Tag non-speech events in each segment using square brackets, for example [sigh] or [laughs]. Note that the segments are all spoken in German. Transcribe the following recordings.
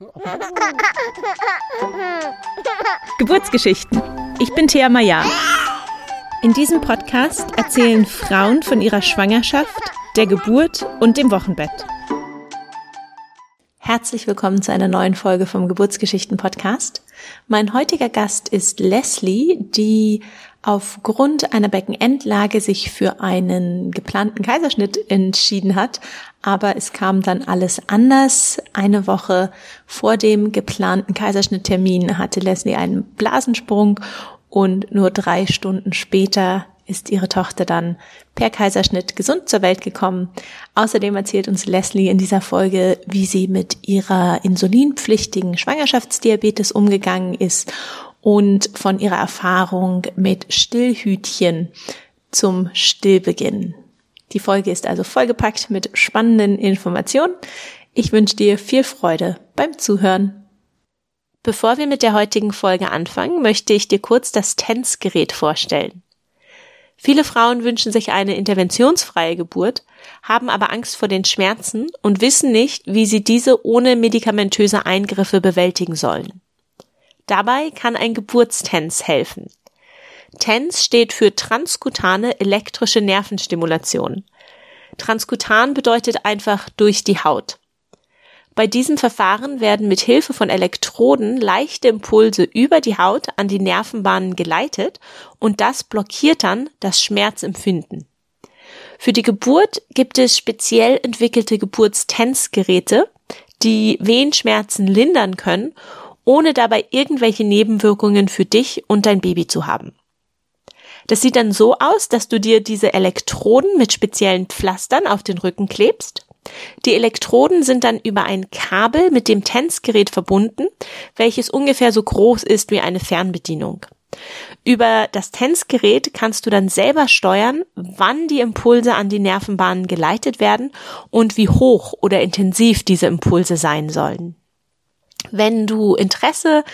[laughs] Geburtsgeschichten. Ich bin Thea Maya. In diesem Podcast erzählen Frauen von ihrer Schwangerschaft, der Geburt und dem Wochenbett. Herzlich willkommen zu einer neuen Folge vom Geburtsgeschichten Podcast. Mein heutiger Gast ist Leslie, die aufgrund einer Beckenendlage sich für einen geplanten Kaiserschnitt entschieden hat, aber es kam dann alles anders. Eine Woche vor dem geplanten Kaiserschnitttermin hatte Leslie einen Blasensprung und nur drei Stunden später ist ihre Tochter dann per Kaiserschnitt gesund zur Welt gekommen. Außerdem erzählt uns Leslie in dieser Folge, wie sie mit ihrer insulinpflichtigen Schwangerschaftsdiabetes umgegangen ist und von ihrer Erfahrung mit Stillhütchen zum Stillbeginn. Die Folge ist also vollgepackt mit spannenden Informationen. Ich wünsche dir viel Freude beim Zuhören. Bevor wir mit der heutigen Folge anfangen, möchte ich dir kurz das TENS-Gerät vorstellen. Viele Frauen wünschen sich eine interventionsfreie Geburt, haben aber Angst vor den Schmerzen und wissen nicht, wie sie diese ohne medikamentöse Eingriffe bewältigen sollen. Dabei kann ein Geburtstens helfen. TENS steht für transkutane elektrische Nervenstimulation. Transkutan bedeutet einfach durch die Haut. Bei diesem Verfahren werden mit Hilfe von Elektroden leichte Impulse über die Haut an die Nervenbahnen geleitet und das blockiert dann das Schmerzempfinden. Für die Geburt gibt es speziell entwickelte Geburtstensgeräte, die Wehenschmerzen lindern können ohne dabei irgendwelche Nebenwirkungen für dich und dein Baby zu haben. Das sieht dann so aus, dass du dir diese Elektroden mit speziellen Pflastern auf den Rücken klebst. Die Elektroden sind dann über ein Kabel mit dem TENS-Gerät verbunden, welches ungefähr so groß ist wie eine Fernbedienung. Über das TENS-Gerät kannst du dann selber steuern, wann die Impulse an die Nervenbahnen geleitet werden und wie hoch oder intensiv diese Impulse sein sollen. Wenn du Interesse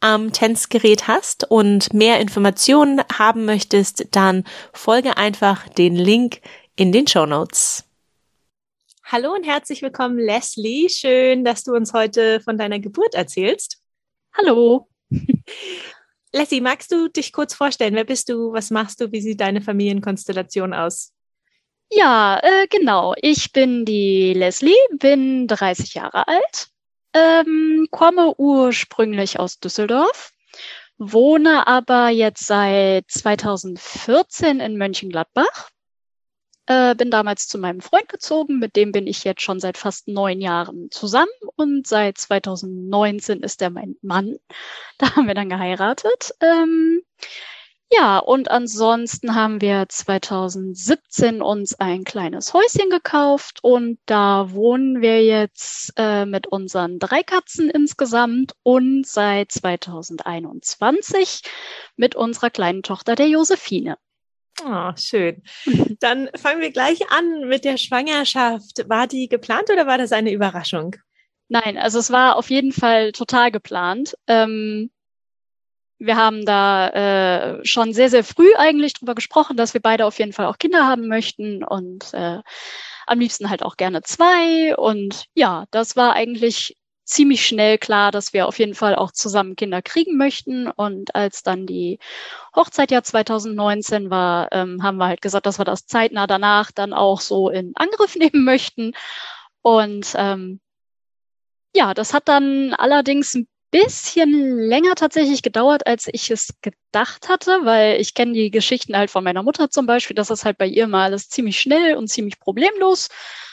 am Tänzgerät hast und mehr Informationen haben möchtest, dann folge einfach den Link in den Show Notes. Hallo und herzlich willkommen, Leslie. Schön, dass du uns heute von deiner Geburt erzählst. Hallo. [laughs] Leslie, magst du dich kurz vorstellen? Wer bist du? Was machst du? Wie sieht deine Familienkonstellation aus? Ja, äh, genau. Ich bin die Leslie, bin 30 Jahre alt, ähm, komme ursprünglich aus Düsseldorf, wohne aber jetzt seit 2014 in Mönchengladbach. Äh, bin damals zu meinem Freund gezogen, mit dem bin ich jetzt schon seit fast neun Jahren zusammen und seit 2019 ist er mein Mann. [laughs] Da haben wir dann geheiratet. Ähm, ja, und ansonsten haben wir 2017 uns ein kleines Häuschen gekauft und da wohnen wir jetzt äh, mit unseren drei Katzen insgesamt und seit 2021 mit unserer kleinen Tochter der Josephine. Oh, schön. [laughs] Dann fangen wir gleich an mit der Schwangerschaft. War die geplant oder war das eine Überraschung? Nein, also es war auf jeden Fall total geplant. Ähm, wir haben da äh, schon sehr, sehr früh eigentlich drüber gesprochen, dass wir beide auf jeden Fall auch Kinder haben möchten und äh, am liebsten halt auch gerne zwei. Und ja, das war eigentlich ziemlich schnell klar, dass wir auf jeden Fall auch zusammen Kinder kriegen möchten. Und als dann die Hochzeit ja 2019 war, ähm, haben wir halt gesagt, dass wir das zeitnah danach dann auch so in Angriff [laughs] nehmen möchten. Und ähm, ja, das hat dann allerdings ein bisschen länger tatsächlich gedauert, als ich es gedacht hatte, weil ich kenne die Geschichten halt von meiner Mutter zum Beispiel, dass es halt bei ihr mal alles ziemlich schnell und ziemlich problemlos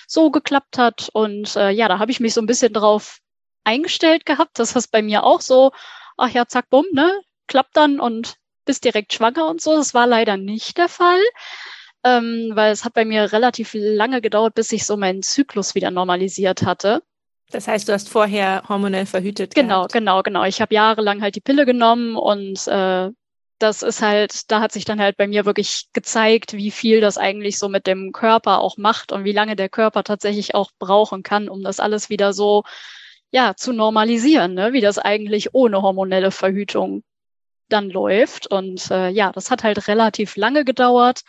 so geklappt hat. Und äh, ja, da habe ich mich so ein bisschen drauf eingestellt gehabt, dass das bei mir auch so, ach ja, zack, bumm, ne, klappt dann und bist direkt schwanger und so. Das war leider nicht der Fall. Ähm, weil es hat bei mir relativ lange gedauert, bis sich so mein Zyklus wieder normalisiert hatte. Das heißt, du hast vorher hormonell verhütet. Genau, gehabt. genau, genau. Ich habe jahrelang halt die Pille genommen und äh, das ist halt, da hat sich dann halt bei mir wirklich gezeigt, wie viel das eigentlich so mit dem Körper auch macht und wie lange der Körper tatsächlich auch brauchen kann, um das alles wieder so ja zu normalisieren, ne? wie das eigentlich ohne hormonelle Verhütung dann läuft. Und äh, ja, das hat halt relativ lange gedauert.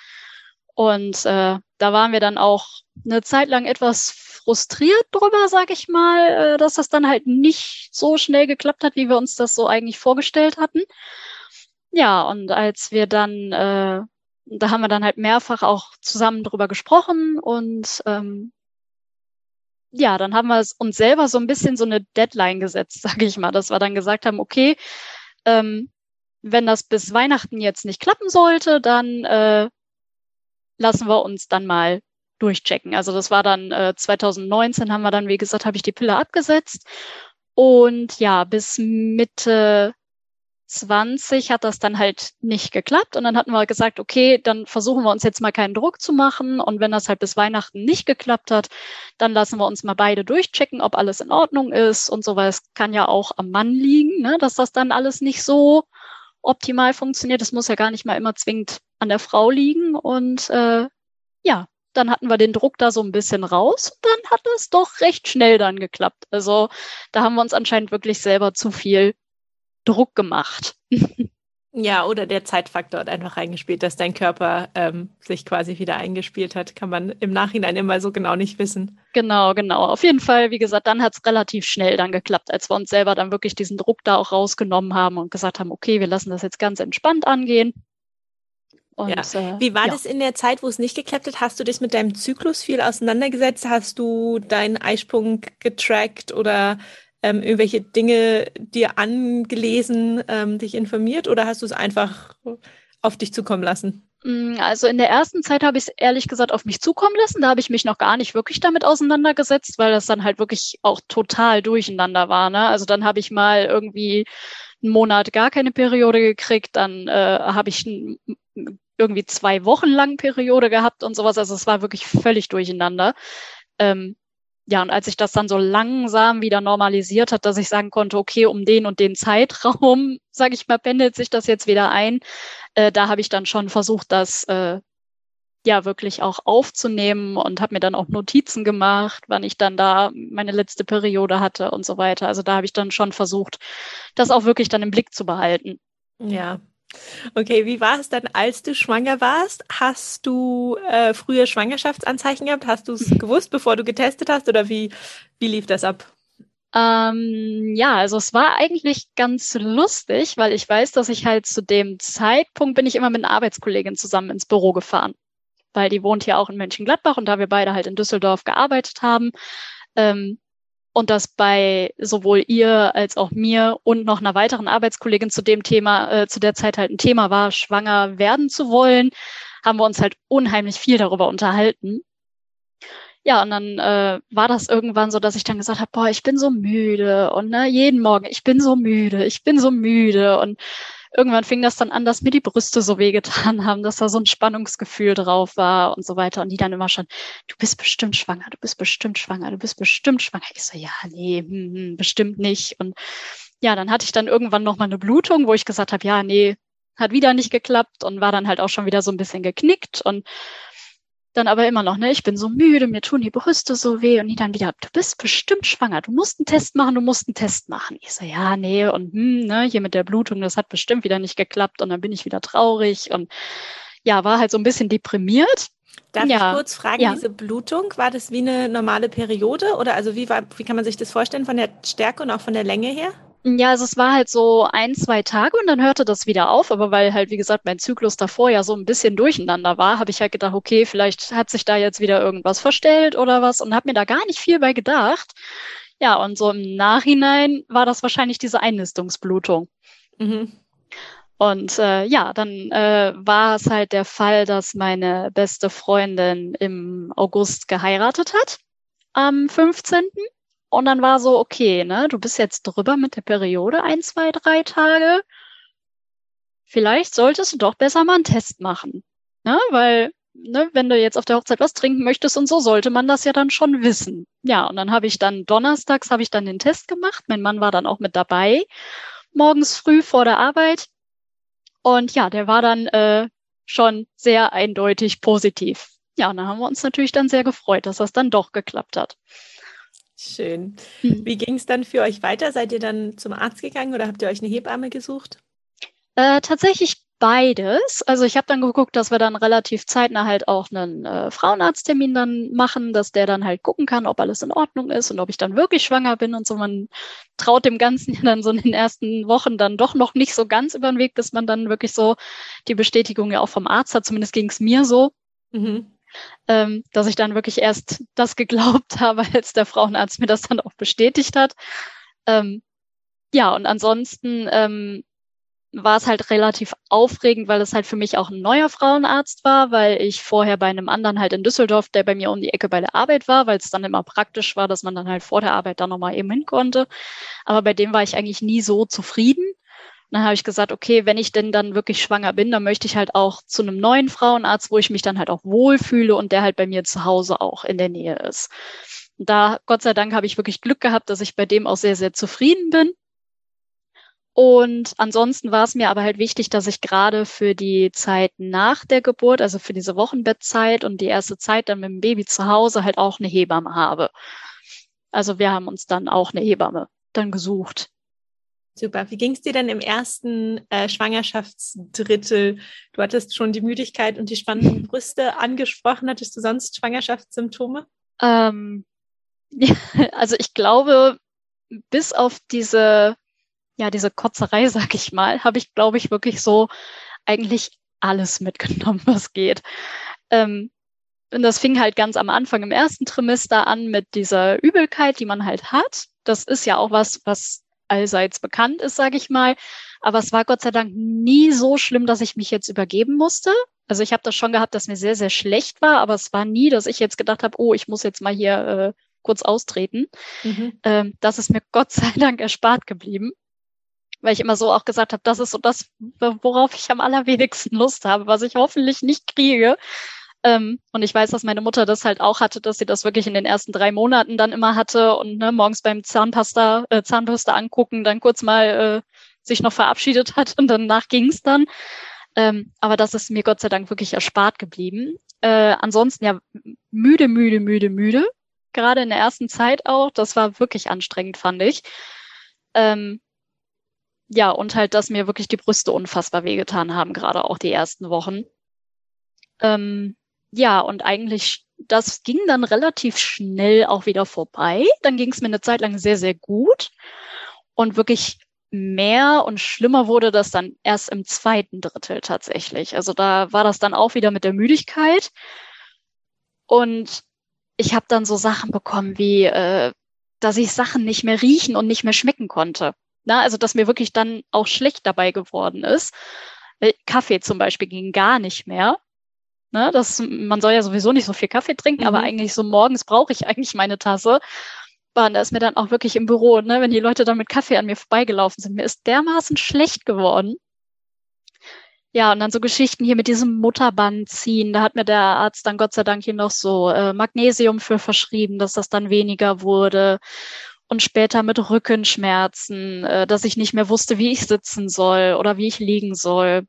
Und äh, da waren wir dann auch eine Zeit lang etwas frustriert drüber, sag ich mal, äh, dass das dann halt nicht so schnell geklappt hat, wie wir uns das so eigentlich vorgestellt hatten. Ja, und als wir dann, äh, da haben wir dann halt mehrfach auch zusammen drüber gesprochen und ähm, ja, dann haben wir uns selber so ein bisschen so eine Deadline gesetzt, [laughs] sage ich mal, dass wir dann gesagt haben, okay, ähm, wenn das bis Weihnachten jetzt nicht klappen sollte, dann äh, lassen wir uns dann mal durchchecken. Also das war dann äh, 2019 haben wir dann, wie gesagt, habe ich die Pille abgesetzt. Und ja, bis Mitte 20 hat das dann halt nicht geklappt. Und dann hatten wir gesagt, okay, dann versuchen wir uns jetzt mal keinen Druck zu machen. Und wenn das halt bis Weihnachten nicht geklappt hat, dann lassen wir uns mal beide durchchecken, ob alles in Ordnung ist und so, weil es kann ja auch am Mann liegen, ne, dass das dann alles nicht so optimal funktioniert. Das muss ja gar nicht mal immer zwingend an der Frau liegen. Und äh, ja, dann hatten wir den Druck da so ein bisschen raus und dann hat es doch recht schnell dann geklappt. Also da haben wir uns anscheinend wirklich selber zu viel Druck gemacht. [laughs] Ja, oder der Zeitfaktor hat einfach reingespielt, dass dein Körper ähm, sich quasi wieder eingespielt hat. Kann man im Nachhinein immer so genau nicht wissen. Genau, genau. Auf jeden Fall, wie gesagt, dann hat es relativ schnell dann geklappt, als wir uns selber dann wirklich diesen Druck da auch rausgenommen haben und gesagt haben, okay, wir lassen das jetzt ganz entspannt angehen. Und, ja. äh, Wie war ja. das in der Zeit, wo es nicht geklappt hat? Hast du dich mit deinem Zyklus viel auseinandergesetzt? Hast du deinen Eisprung getrackt oder ähm, irgendwelche Dinge dir angelesen, ähm, dich informiert oder hast du es einfach auf dich zukommen lassen? Mm, also in der ersten Zeit habe ich es ehrlich gesagt auf mich zukommen lassen. Da habe ich mich noch gar nicht wirklich damit auseinandergesetzt, weil das dann halt wirklich auch total durcheinander war. Ne? Also dann habe ich mal irgendwie einen Monat gar keine Periode gekriegt, dann äh, habe ich irgendwie zwei Wochen lang Periode gehabt und sowas. Also es war wirklich völlig durcheinander. Ähm, ja, und als ich das dann so langsam wieder normalisiert hat, dass ich sagen konnte, okay, um den und den Zeitraum, [laughs] sage ich mal, pendelt sich das jetzt wieder ein, äh, da habe ich dann schon versucht, das äh, ja wirklich auch aufzunehmen und habe mir dann auch Notizen gemacht, wann ich dann da meine letzte Periode hatte und so weiter. Also da habe ich dann schon versucht, das auch wirklich dann im Blick zu behalten. Ja, Okay, wie war es dann, als du schwanger warst? Hast du äh, früher Schwangerschaftsanzeichen gehabt? Hast du es [laughs] gewusst, bevor du getestet hast? Oder wie, wie lief das ab? Ähm, ja, also es war eigentlich ganz lustig, weil ich weiß, dass ich halt zu dem Zeitpunkt bin ich immer mit einer Arbeitskollegin zusammen ins Büro gefahren. Weil die wohnt hier auch in Mönchengladbach und da wir beide halt in Düsseldorf gearbeitet haben, ähm, und dass bei sowohl ihr als auch mir und noch einer weiteren Arbeitskollegin zu dem Thema, äh, zu der Zeit halt ein Thema war, schwanger werden zu wollen, haben wir uns halt unheimlich viel darüber unterhalten. Ja, und dann äh, war das irgendwann so, dass ich dann gesagt habe, boah, ich bin so müde und ne, jeden Morgen, ich bin so müde, ich bin so müde und irgendwann fing das dann an, dass mir die Brüste so wehgetan [laughs] haben, dass da so ein Spannungsgefühl drauf war und so weiter. Und die dann immer schon, du bist bestimmt schwanger, du bist bestimmt schwanger, du bist bestimmt schwanger. Ich so, ja, nee, hm, hm, bestimmt nicht. Und ja, dann hatte ich dann irgendwann nochmal eine Blutung, wo ich gesagt habe, ja, nee, hat wieder nicht geklappt und war dann halt auch schon wieder so ein bisschen geknickt und dann aber immer noch, ne, ich bin so müde, mir tun die Brüste so weh und die dann wieder, du bist bestimmt schwanger, du musst einen Test machen, du musst einen Test machen. Ich so, ja, nee, und hm, ne, hier mit der Blutung, das hat bestimmt wieder nicht geklappt und dann bin ich wieder traurig und ja, war halt so ein bisschen deprimiert. Darf ja. ich kurz fragen, ja. diese Blutung, war das wie eine normale Periode oder also wie war, wie kann man sich das vorstellen von der Stärke und auch von der Länge her? Ja, also es war halt so ein, zwei Tage und dann hörte das wieder auf. Aber weil halt, wie gesagt, mein Zyklus davor ja so ein bisschen durcheinander war, habe ich halt gedacht, okay, vielleicht hat sich da jetzt wieder irgendwas verstellt oder was und habe mir da gar nicht viel bei gedacht. Ja, und so im Nachhinein war das wahrscheinlich diese Einnistungsblutung. Mhm. Und äh, ja, dann äh, war es halt der Fall, dass meine beste Freundin im August geheiratet hat, am 15. Und dann war so, okay, ne, du bist jetzt drüber mit der Periode, ein, zwei, drei Tage. Vielleicht solltest du doch besser mal einen Test machen. Ne? Weil, ne, wenn du jetzt auf der Hochzeit was trinken möchtest und so, sollte man das ja dann schon wissen. Ja, und dann habe ich dann donnerstags habe ich dann den Test gemacht. Mein Mann war dann auch mit dabei, morgens früh vor der Arbeit. Und ja, der war dann äh, schon sehr eindeutig positiv. Ja, und dann haben wir uns natürlich dann sehr gefreut, dass das dann doch geklappt hat. Schön. Mhm. Wie ging es dann für euch weiter? Seid ihr dann zum Arzt gegangen oder habt ihr euch eine Hebamme gesucht? Äh, tatsächlich beides. Also ich habe dann geguckt, dass wir dann relativ zeitnah halt auch einen äh, Frauenarzttermin dann machen, dass der dann halt gucken kann, ob alles in Ordnung ist und ob ich dann wirklich schwanger bin und so. Man traut dem Ganzen [laughs] ja dann so in den ersten Wochen dann doch noch nicht so ganz über den Weg, bis man dann wirklich so die Bestätigung ja auch vom Arzt hat. Zumindest ging es mir so. Mhm. Ähm, dass ich dann wirklich erst das geglaubt [laughs] habe, als der Frauenarzt mir das dann auch bestätigt hat. Ähm, ja, und ansonsten ähm, war es halt relativ aufregend, weil es halt für mich auch ein neuer Frauenarzt war, weil ich vorher bei einem anderen halt in Düsseldorf, der bei mir um die Ecke bei der Arbeit war, weil es dann immer praktisch war, dass man dann halt vor der Arbeit da nochmal eben hin konnte. Aber bei dem war ich eigentlich nie so zufrieden. Dann habe ich gesagt, okay, wenn ich denn dann wirklich schwanger bin, dann möchte ich halt auch zu einem neuen Frauenarzt, wo ich mich dann halt auch wohlfühle und der halt bei mir zu Hause auch in der Nähe ist. Da, Gott sei Dank, habe ich wirklich Glück gehabt, dass ich bei dem auch sehr, sehr zufrieden bin. Und ansonsten war es mir aber halt wichtig, dass ich gerade für die Zeit nach der Geburt, also für diese Wochenbettzeit und die erste Zeit dann mit dem Baby zu Hause halt auch eine Hebamme habe. Also wir haben uns dann auch eine Hebamme dann gesucht. Super. Wie ging es dir denn im ersten äh, Schwangerschaftsdrittel? Du hattest schon die Müdigkeit und die spannenden [laughs] Brüste angesprochen. Hattest du sonst Schwangerschaftssymptome? Ähm, [laughs] ja, also ich glaube, bis auf diese ja, diese Kotzerei, [laughs] sag ich mal, habe ich, glaube ich, wirklich so eigentlich alles mitgenommen, was geht. Ähm, und das fing halt ganz am Anfang im ersten Trimester an mit dieser Übelkeit, die man halt hat. Das ist ja auch was, was allseits bekannt ist, sage ich mal. Aber es war Gott sei Dank nie so schlimm, dass ich mich jetzt übergeben musste. Also ich habe das schon gehabt, dass mir sehr, sehr schlecht war, aber es war nie, dass ich jetzt gedacht habe, oh, ich muss jetzt mal hier äh, kurz austreten. Mhm. Ähm, das ist mir [laughs] Gott sei Dank erspart geblieben weil ich immer so auch gesagt habe, das ist so das, worauf ich am allerwenigsten Lust habe, was ich hoffentlich nicht kriege. Ähm, und ich weiß, dass meine Mutter das halt auch hatte, dass sie das wirklich in den ersten drei Monaten dann immer hatte und ne, morgens beim Zahnpasta, äh, Zahnpasta angucken, dann kurz mal äh, sich noch verabschiedet [laughs] hat und danach ging's dann. Ähm, aber das ist mir Gott sei Dank wirklich erspart geblieben. Äh, ansonsten ja müde, müde, müde, müde. Gerade in der ersten Zeit auch. Das war wirklich anstrengend, fand ich. Ähm, ja, und halt, dass mir wirklich die Brüste unfassbar wehgetan haben, gerade auch die ersten Wochen. Ähm, ja, und eigentlich, das ging dann relativ schnell auch wieder vorbei. Dann ging es mir eine Zeit lang sehr, sehr gut. Und wirklich mehr und schlimmer wurde das dann erst im zweiten Drittel tatsächlich. Also da war das dann auch wieder mit der Müdigkeit. Und ich habe dann so Sachen bekommen wie, äh, dass ich Sachen nicht mehr riechen und nicht mehr schmecken konnte. Na, also dass mir wirklich dann auch schlecht dabei geworden ist. Äh, Kaffee zum Beispiel ging gar nicht mehr. Ne, das, man soll ja sowieso nicht so viel Kaffee trinken, mhm. aber eigentlich so morgens brauche ich eigentlich meine Tasse. Und da ist mir dann auch wirklich im Büro, ne, wenn die Leute dann mit Kaffee an mir vorbeigelaufen sind, mir ist dermaßen schlecht geworden. Ja, und dann so Geschichten hier mit diesem Mutterband ziehen. Da hat mir der Arzt dann Gott sei Dank hier noch so äh, Magnesium für verschrieben, dass das dann weniger wurde und später mit Rückenschmerzen, äh, dass ich nicht mehr wusste, wie ich sitzen soll oder wie ich liegen soll.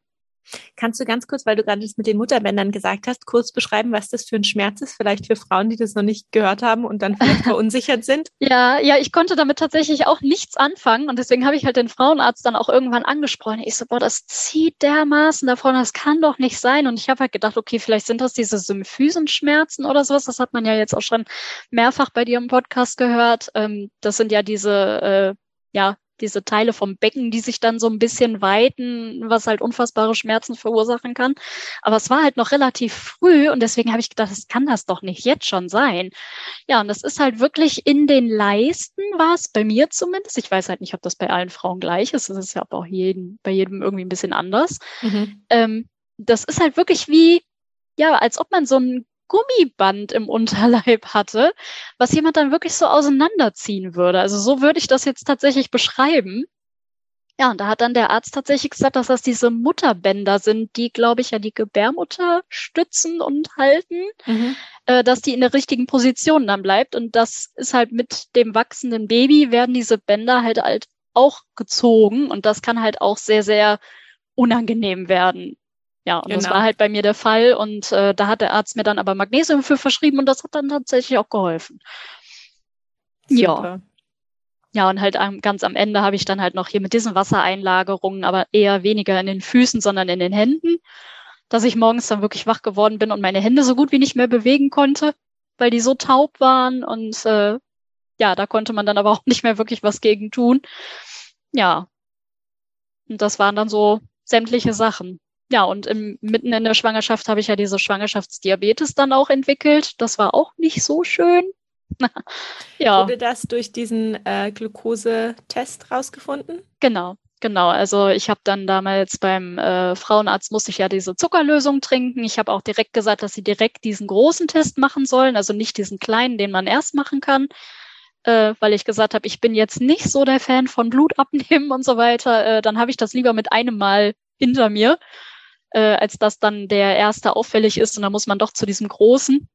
Kannst du ganz kurz, weil du gerade das mit den Mutterbändern gesagt hast, kurz beschreiben, was das für ein Schmerz ist, vielleicht für Frauen, die das noch nicht gehört haben und dann vielleicht [laughs] verunsichert sind? Ja, ja, ich konnte damit tatsächlich auch nichts anfangen und deswegen habe ich halt den Frauenarzt dann auch irgendwann angesprochen. Ich so, boah, das zieht dermaßen davon, das kann doch nicht sein. Und ich habe halt gedacht, okay, vielleicht sind das diese Symphysenschmerzen oder sowas. Das hat man ja jetzt auch schon mehrfach bei dir im Podcast gehört. Ähm, das sind ja diese äh, ja, diese Teile vom Becken, die sich dann so ein bisschen weiten, was halt unfassbare Schmerzen verursachen kann. Aber es war halt noch relativ früh und deswegen habe ich gedacht, das kann das doch nicht jetzt schon sein. Ja, und das ist halt wirklich in den Leisten war es bei mir zumindest. Ich weiß halt nicht, ob das bei allen Frauen gleich ist. Das ist ja auch jeden, bei jedem irgendwie ein bisschen anders. Mhm. Ähm, das ist halt wirklich wie, ja, als ob man so ein Gummiband im Unterleib hatte, was jemand dann wirklich so auseinanderziehen würde. Also so würde ich das jetzt tatsächlich beschreiben. Ja, und da hat dann der Arzt tatsächlich gesagt, dass das diese Mutterbänder sind, die, glaube ich, ja die Gebärmutter stützen und halten, mhm. äh, dass die in der richtigen Position dann bleibt. Und das ist halt mit dem wachsenden Baby werden diese Bänder halt halt auch gezogen und das kann halt auch sehr, sehr unangenehm werden. Ja, und genau. das war halt bei mir der Fall. Und äh, da hat der Arzt mir dann aber Magnesium für verschrieben und das hat dann tatsächlich auch geholfen. Super. Ja. ja, und halt am, ganz am Ende habe ich dann halt noch hier mit diesen Wassereinlagerungen, aber eher weniger in den Füßen, sondern in den Händen, dass ich morgens dann wirklich wach geworden bin und meine Hände so gut wie nicht mehr bewegen konnte, weil die so taub waren und äh, ja, da konnte man dann aber [laughs] auch nicht mehr wirklich was gegen tun. Ja. Und das waren dann so sämtliche Sachen. Ja, und im, mitten in der Schwangerschaft habe ich ja diese Schwangerschaftsdiabetes dann auch entwickelt. Das war auch nicht so schön. [laughs] ja. Wurde das durch diesen äh, Glukosetest rausgefunden? Genau, genau. Also ich habe dann damals beim äh, Frauenarzt musste ich ja diese Zuckerlösung trinken. Ich habe auch direkt gesagt, dass sie direkt diesen großen Test machen sollen, also nicht diesen kleinen, den man erst machen kann. Äh, weil ich gesagt habe, ich bin jetzt nicht so der Fan von Blut abnehmen und so weiter, äh, dann habe ich das lieber mit einem Mal hinter mir, äh, als dass dann der erste auffällig ist und dann muss man doch zu diesem großen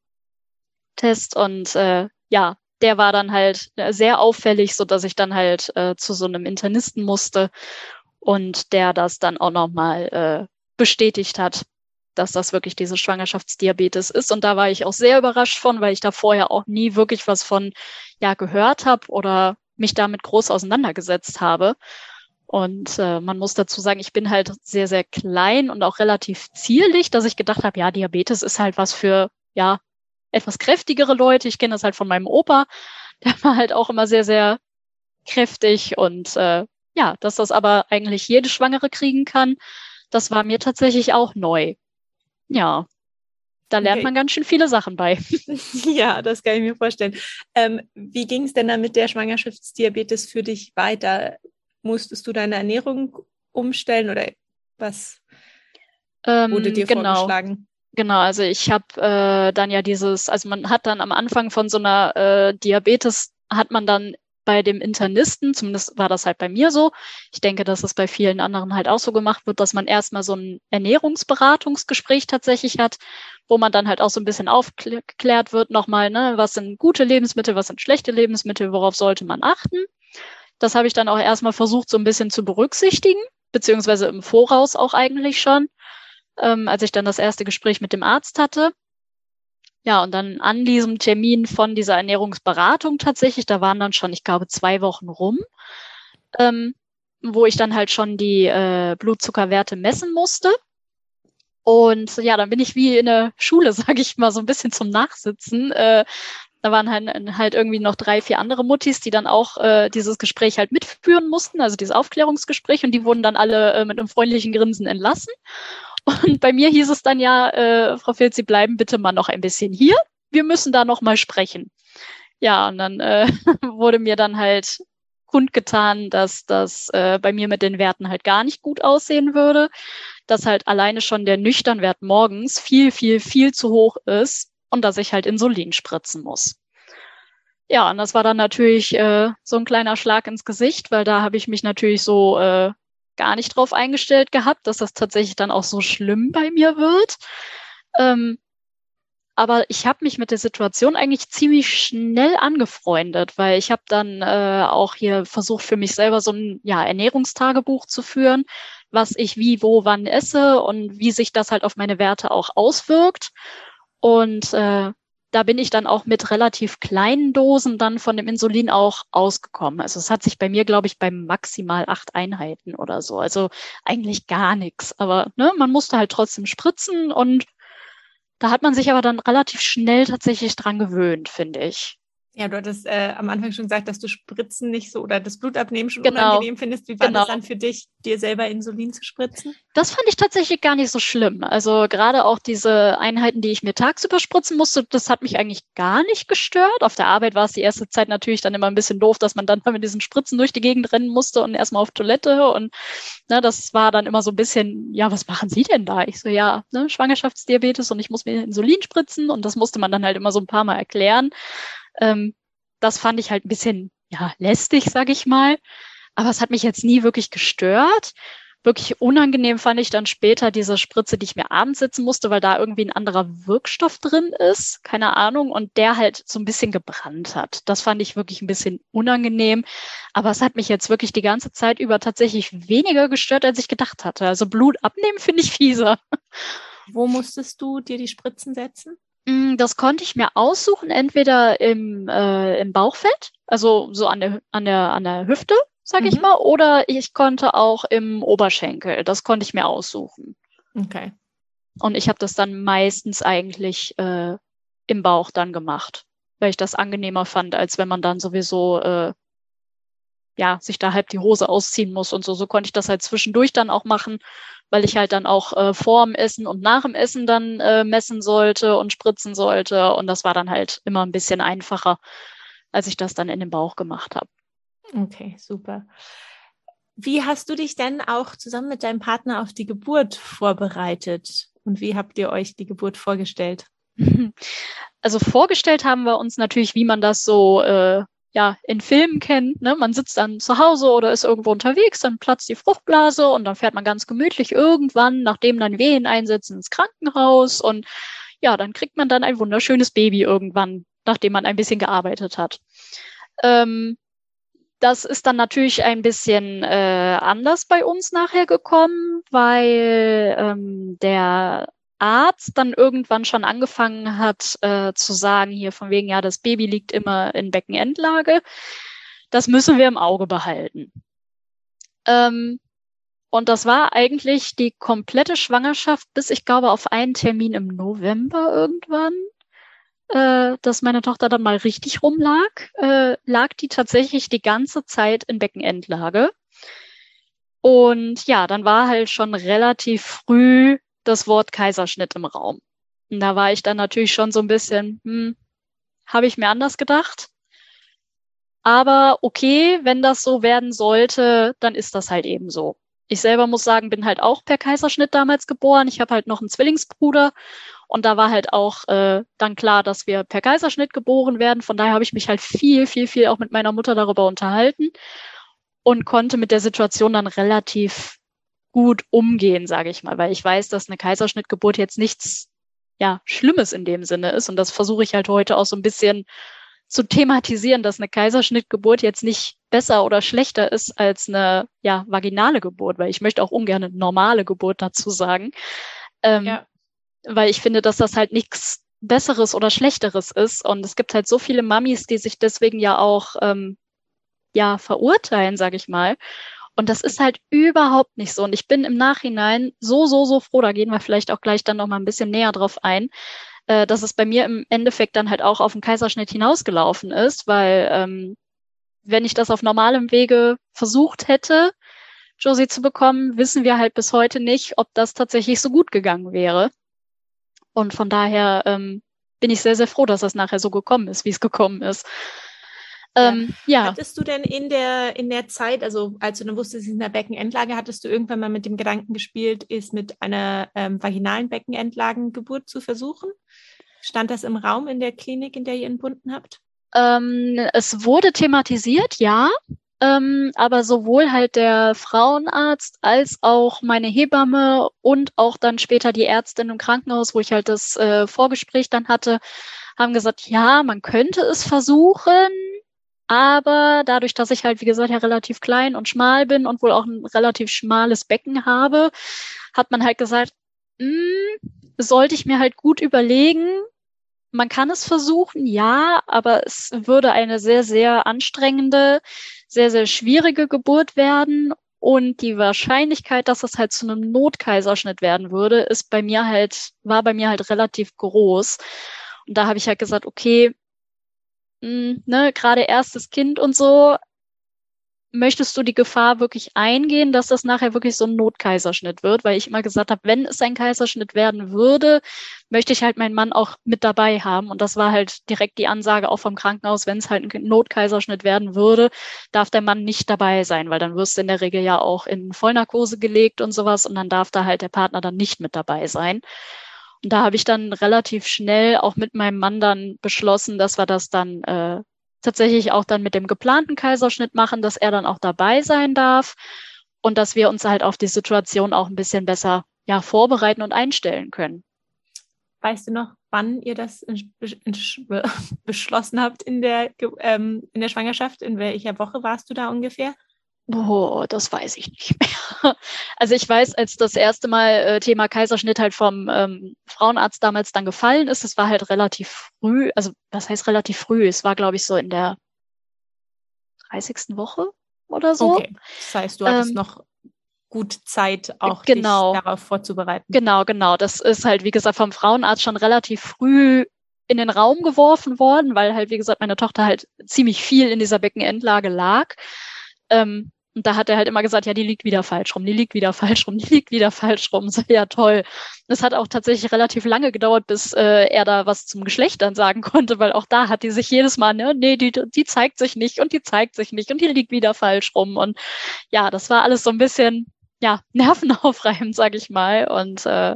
Test und äh, ja, der war dann halt äh, sehr auffällig, so dass ich dann halt äh, zu so einem Internisten musste und der das dann auch nochmal äh, bestätigt hat, dass das wirklich diese Schwangerschaftsdiabetes ist. Und da war ich auch sehr überrascht von, weil ich da vorher auch nie wirklich was von ja gehört habe oder mich damit groß auseinandergesetzt habe. Und äh, man muss dazu sagen, ich bin halt sehr, sehr klein und auch relativ zierlich, dass ich gedacht habe, ja, Diabetes ist halt was für ja etwas kräftigere Leute. Ich kenne das halt von meinem Opa. [laughs] Der war halt auch immer sehr, sehr kräftig und äh, ja, dass das aber eigentlich jede Schwangere kriegen kann, das war mir tatsächlich auch neu. Ja, da lernt okay. man ganz schön viele Sachen bei. [laughs] [laughs] Ja, das kann ich mir vorstellen. Ähm, wie ging es denn dann mit der Schwangerschaftsdiabetes für dich weiter? Musstest du deine Ernährung umstellen oder was ähm, wurde dir genau. vorgeschlagen? Genau, also ich habe äh, dann ja dieses, also man hat dann am Anfang von so einer äh, Diabetes, hat man dann bei dem Internisten, zumindest war das halt bei mir so, ich denke, dass es bei vielen anderen halt auch so gemacht wird, dass man erstmal so ein Ernährungsberatungsgespräch tatsächlich hat, wo man dann halt auch so ein bisschen aufgeklärt wird nochmal, ne, was sind gute Lebensmittel, was sind schlechte Lebensmittel, worauf sollte man achten. Das habe ich dann auch erstmal versucht, so ein bisschen zu berücksichtigen, beziehungsweise im Voraus auch eigentlich schon ähm, als ich dann das erste Gespräch mit dem Arzt hatte. Ja, und dann an diesem Termin von dieser Ernährungsberatung tatsächlich, da waren dann schon, ich glaube, zwei Wochen rum, ähm, wo ich dann halt schon die äh, Blutzuckerwerte messen musste. Und ja, dann bin ich wie in der Schule, [laughs] sage ich mal, so ein bisschen zum Nachsitzen. Äh, da waren halt, halt irgendwie noch drei, vier andere Muttis, die dann auch äh, dieses Gespräch halt mitführen mussten, also dieses Aufklärungsgespräch. Und die wurden dann alle äh, mit einem freundlichen Grinsen entlassen. Und bei mir hieß es dann ja, äh, Frau Filz, Sie bleiben bitte mal noch ein bisschen hier. Wir müssen da noch mal sprechen. Ja, und dann äh, [laughs] wurde mir dann halt kundgetan, dass das äh, bei mir mit den Werten halt gar nicht gut aussehen würde, dass halt alleine schon der Nüchternwert morgens viel, viel, viel zu hoch ist und dass ich halt Insulin spritzen muss. Ja, und das war dann natürlich äh, so ein kleiner Schlag ins Gesicht, weil da habe ich mich natürlich so äh, gar nicht drauf eingestellt gehabt, dass das tatsächlich dann auch so schlimm bei mir wird. Ähm, aber ich habe mich mit der Situation eigentlich ziemlich schnell angefreundet, weil ich habe dann äh, auch hier versucht, für mich selber so ein ja, Ernährungstagebuch zu führen, was ich wie, wo, wann esse und wie sich das halt auf meine Werte auch auswirkt. Und äh, da bin ich dann auch mit relativ kleinen Dosen dann von dem Insulin auch ausgekommen. Also es hat sich bei mir, glaube ich, bei maximal acht Einheiten oder so. Also eigentlich gar nichts. Aber ne, man musste halt trotzdem spritzen und da hat man sich aber dann relativ schnell tatsächlich dran gewöhnt, finde ich. Ja, du hattest äh, am Anfang schon gesagt, dass du Spritzen nicht so oder das Blutabnehmen schon genau. unangenehm findest. Wie war genau. das dann für dich, dir selber Insulin zu spritzen? Das fand ich tatsächlich gar nicht so schlimm. Also gerade auch diese Einheiten, die ich mir tagsüber spritzen musste, das hat mich eigentlich gar nicht gestört. Auf der Arbeit war es die erste Zeit natürlich dann immer ein bisschen doof, dass man dann mit diesen Spritzen durch die Gegend rennen musste und erstmal auf Toilette. Und ne, das war dann immer so ein bisschen, ja, was machen Sie denn da? Ich so, ja, ne, Schwangerschaftsdiabetes und ich muss mir Insulin spritzen. Und das musste man dann halt immer so ein paar Mal erklären. Ähm, das fand ich halt ein bisschen ja, lästig, sag ich mal. Aber es hat mich jetzt nie wirklich gestört. Wirklich unangenehm fand ich dann später diese Spritze, die ich mir abends sitzen musste, weil da irgendwie ein anderer Wirkstoff drin ist, keine Ahnung, und der halt so ein bisschen gebrannt hat. Das fand ich wirklich ein bisschen unangenehm. Aber es hat mich jetzt wirklich die ganze Zeit über tatsächlich weniger gestört, als ich gedacht hatte. Also Blut abnehmen finde ich fieser. Wo musstest du dir die Spritzen setzen? Mm, das konnte ich mir aussuchen, entweder im, äh, im Bauchfett, also so an der, an der, an der Hüfte, sag mhm. ich mal, oder ich konnte auch im Oberschenkel. Das konnte ich mir aussuchen. Okay. Und ich habe das dann meistens eigentlich äh, im Bauch dann gemacht, weil ich das angenehmer fand, als wenn man dann sowieso äh, ja sich da halb die Hose ausziehen muss und so. So konnte ich das halt zwischendurch dann auch machen weil ich halt dann auch äh, vor dem Essen und nach dem Essen dann äh, messen sollte und spritzen sollte. Und das war dann halt immer ein bisschen einfacher, als ich das dann in den Bauch gemacht habe. Okay, super. Wie hast du dich denn auch zusammen mit deinem Partner auf die Geburt vorbereitet? Und wie habt ihr euch die Geburt vorgestellt? [laughs] Also vorgestellt haben wir uns natürlich, wie man das so äh, ja in Filmen kennt. Ne? Man sitzt dann zu Hause oder ist irgendwo unterwegs, dann platzt die Fruchtblase und dann fährt man ganz gemütlich irgendwann, nachdem dann Wehen einsetzen, ins Krankenhaus und ja, dann kriegt man dann ein wunderschönes Baby irgendwann, nachdem man ein bisschen gearbeitet hat. Ähm, das ist dann natürlich ein bisschen äh, anders bei uns nachher gekommen, weil ähm, der Arzt dann irgendwann schon angefangen hat äh, zu sagen, hier von wegen, ja, das Baby liegt immer in Beckenendlage. Das müssen wir im Auge behalten. Ähm, und das war eigentlich die komplette Schwangerschaft, bis ich glaube auf einen Termin im November irgendwann, äh, dass meine Tochter dann mal richtig rumlag, äh, lag die tatsächlich die ganze Zeit in Beckenendlage. Und ja, dann war halt schon relativ früh das Wort Kaiserschnitt im Raum. Und da war ich dann natürlich schon so ein bisschen, hm, habe ich mir anders gedacht. Aber okay, wenn das so werden sollte, dann ist das halt eben so. Ich selber muss sagen, bin halt auch per Kaiserschnitt damals geboren. Ich habe halt noch einen Zwillingsbruder und da war halt auch äh, dann klar, dass wir per Kaiserschnitt geboren werden. Von daher habe ich mich halt viel, viel, viel auch mit meiner Mutter darüber unterhalten und konnte mit der Situation dann relativ gut umgehen, sage ich mal, weil ich weiß, dass eine Kaiserschnittgeburt jetzt nichts ja Schlimmes in dem Sinne ist. Und das versuche ich halt heute auch so ein bisschen zu thematisieren, dass eine Kaiserschnittgeburt jetzt nicht besser oder schlechter ist als eine ja vaginale Geburt, weil ich möchte auch ungern eine normale Geburt dazu sagen, ähm, ja. weil ich finde, dass das halt nichts Besseres oder Schlechteres ist. Und es gibt halt so viele Mamis, die sich deswegen ja auch ähm, ja verurteilen, sage ich mal und das ist halt überhaupt nicht so. Und ich bin im Nachhinein so, so, so froh, da gehen wir vielleicht auch gleich dann noch mal ein bisschen näher drauf ein, äh, dass es bei mir im Endeffekt dann halt auch auf den Kaiserschnitt hinausgelaufen ist, weil ähm, wenn ich das auf normalem Wege versucht hätte, Josie zu bekommen, wissen wir halt bis heute nicht, ob das tatsächlich so gut gegangen wäre. Und von daher ähm, bin ich sehr, sehr froh, dass das nachher so gekommen ist, wie es gekommen ist. Ähm, ja. Hattest du denn in der, in der Zeit, also als du dann wusstest, in der Beckenendlage, hattest du irgendwann mal mit dem Gedanken gespielt, ist mit einer ähm, vaginalen Beckenendlagengeburt zu versuchen? Stand das im Raum in der Klinik, in der ihr entbunden habt? Ähm, es wurde thematisiert, ja. Ähm, aber sowohl halt der Frauenarzt als auch meine Hebamme und auch dann später die Ärztin im Krankenhaus, wo ich halt das äh, Vorgespräch dann hatte, haben gesagt, ja, man könnte es versuchen, aber dadurch, dass ich halt, wie gesagt, ja relativ klein und schmal bin und wohl auch ein relativ schmales Becken habe, hat man halt gesagt, hm, sollte ich mir halt gut überlegen. Man kann es versuchen, ja, aber es würde eine sehr, sehr anstrengende, sehr, sehr schwierige Geburt werden. Und die Wahrscheinlichkeit, dass es halt zu einem Notkaiserschnitt werden würde, ist bei mir halt, war bei mir halt relativ groß. Und da habe ich halt gesagt, okay, hm, ne, gerade erstes Kind und so, möchtest du die Gefahr wirklich eingehen, dass das nachher wirklich so ein Notkaiserschnitt wird? Weil ich immer gesagt habe, wenn es ein Kaiserschnitt werden würde, möchte ich halt meinen Mann auch mit dabei haben. Und das war halt direkt die Ansage auch vom Krankenhaus, wenn es halt ein Notkaiserschnitt werden würde, darf der Mann nicht dabei sein, weil dann wirst du in der Regel ja auch in Vollnarkose gelegt und sowas und dann darf da halt der Partner dann nicht mit dabei sein. Und da habe ich dann relativ schnell auch mit meinem Mann dann beschlossen, dass wir das dann äh, tatsächlich auch dann mit dem geplanten Kaiserschnitt machen, dass er dann auch dabei sein darf und dass wir uns halt auf die Situation auch ein bisschen besser ja, vorbereiten und einstellen können. Weißt du noch, wann ihr das [laughs] beschlossen habt in der, ähm, in der Schwangerschaft? In welcher Woche warst du da ungefähr? Oh, das weiß ich nicht mehr. [laughs] Also ich weiß, als das erste Mal äh, Thema Kaiserschnitt halt vom ähm, Frauenarzt damals dann gefallen ist, es war halt relativ früh, also was heißt relativ früh? Es war, glaube ich, so in der 30. Woche oder so. Okay. Das heißt, du hattest ähm, noch gut Zeit, auch genau, dich darauf vorzubereiten. Genau, genau. Das ist halt, wie gesagt, vom Frauenarzt schon relativ früh in den Raum geworfen worden, weil halt, wie gesagt, meine Tochter halt ziemlich viel in dieser Beckenendlage lag. Ähm, und da hat er halt immer gesagt, ja, die liegt wieder falsch rum, die liegt wieder falsch rum, [laughs] die liegt wieder falsch rum. So, ja, toll. Das hat auch tatsächlich relativ lange gedauert, bis äh, er da was zum Geschlecht dann sagen konnte, weil auch da hat die sich jedes Mal, ne, nee, die, die zeigt sich nicht und die zeigt sich nicht und die liegt wieder falsch rum. Und ja, das war alles so ein bisschen, ja, [laughs] nervenaufreibend, sag ich mal. Und äh,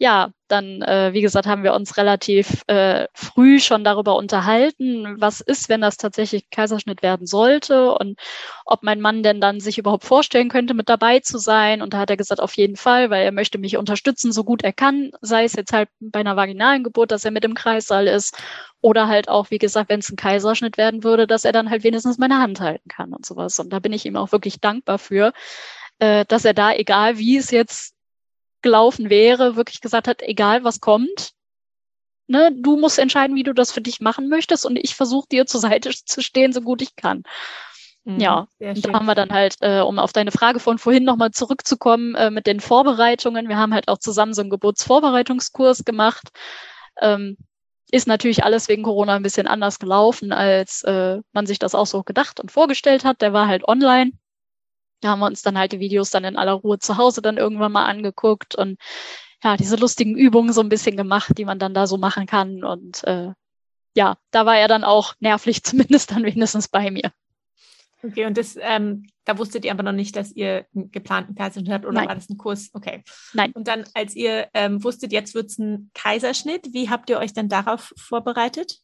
ja, dann, äh, wie gesagt, haben wir uns relativ äh, früh schon darüber unterhalten, was ist, wenn das tatsächlich Kaiserschnitt werden sollte und ob mein Mann denn dann sich überhaupt vorstellen könnte, mit dabei zu sein. Und da hat er gesagt, auf jeden Fall, weil er möchte mich unterstützen, so gut er kann, sei es jetzt halt bei einer vaginalen Geburt, dass er mit im Kreissaal ist oder halt auch, wie gesagt, wenn es ein Kaiserschnitt werden würde, dass er dann halt wenigstens meine Hand halten kann und sowas. Und da bin ich ihm auch wirklich dankbar für, äh, dass er da, egal wie es jetzt gelaufen wäre, wirklich gesagt hat, egal was kommt, ne, du musst entscheiden, wie du das für dich machen möchtest und ich versuche dir zur Seite [laughs] zu stehen, so gut ich kann. Mhm, ja, da haben wir dann halt, äh, um auf deine Frage von vorhin nochmal zurückzukommen, äh, mit den Vorbereitungen. Wir haben halt auch zusammen so einen Geburtsvorbereitungskurs gemacht. Ähm, ist natürlich alles wegen Corona ein bisschen anders gelaufen, als äh, man sich das auch so gedacht und vorgestellt hat. Der war halt online. Da haben wir uns dann halt die Videos dann in aller Ruhe zu Hause dann irgendwann mal angeguckt und ja, diese lustigen Übungen so ein bisschen gemacht, die man dann da so machen kann. Und äh, ja, da war er dann auch nervlich [laughs] zumindest dann wenigstens bei mir. Okay, und das, ähm, da wusstet ihr aber noch nicht, dass ihr einen geplanten Kaiserschnitt habt oder Nein. war das ein Kurs? Okay. Nein. Und dann, als ihr ähm, wusstet, jetzt wird es ein Kaiserschnitt, wie habt ihr euch dann darauf vorbereitet?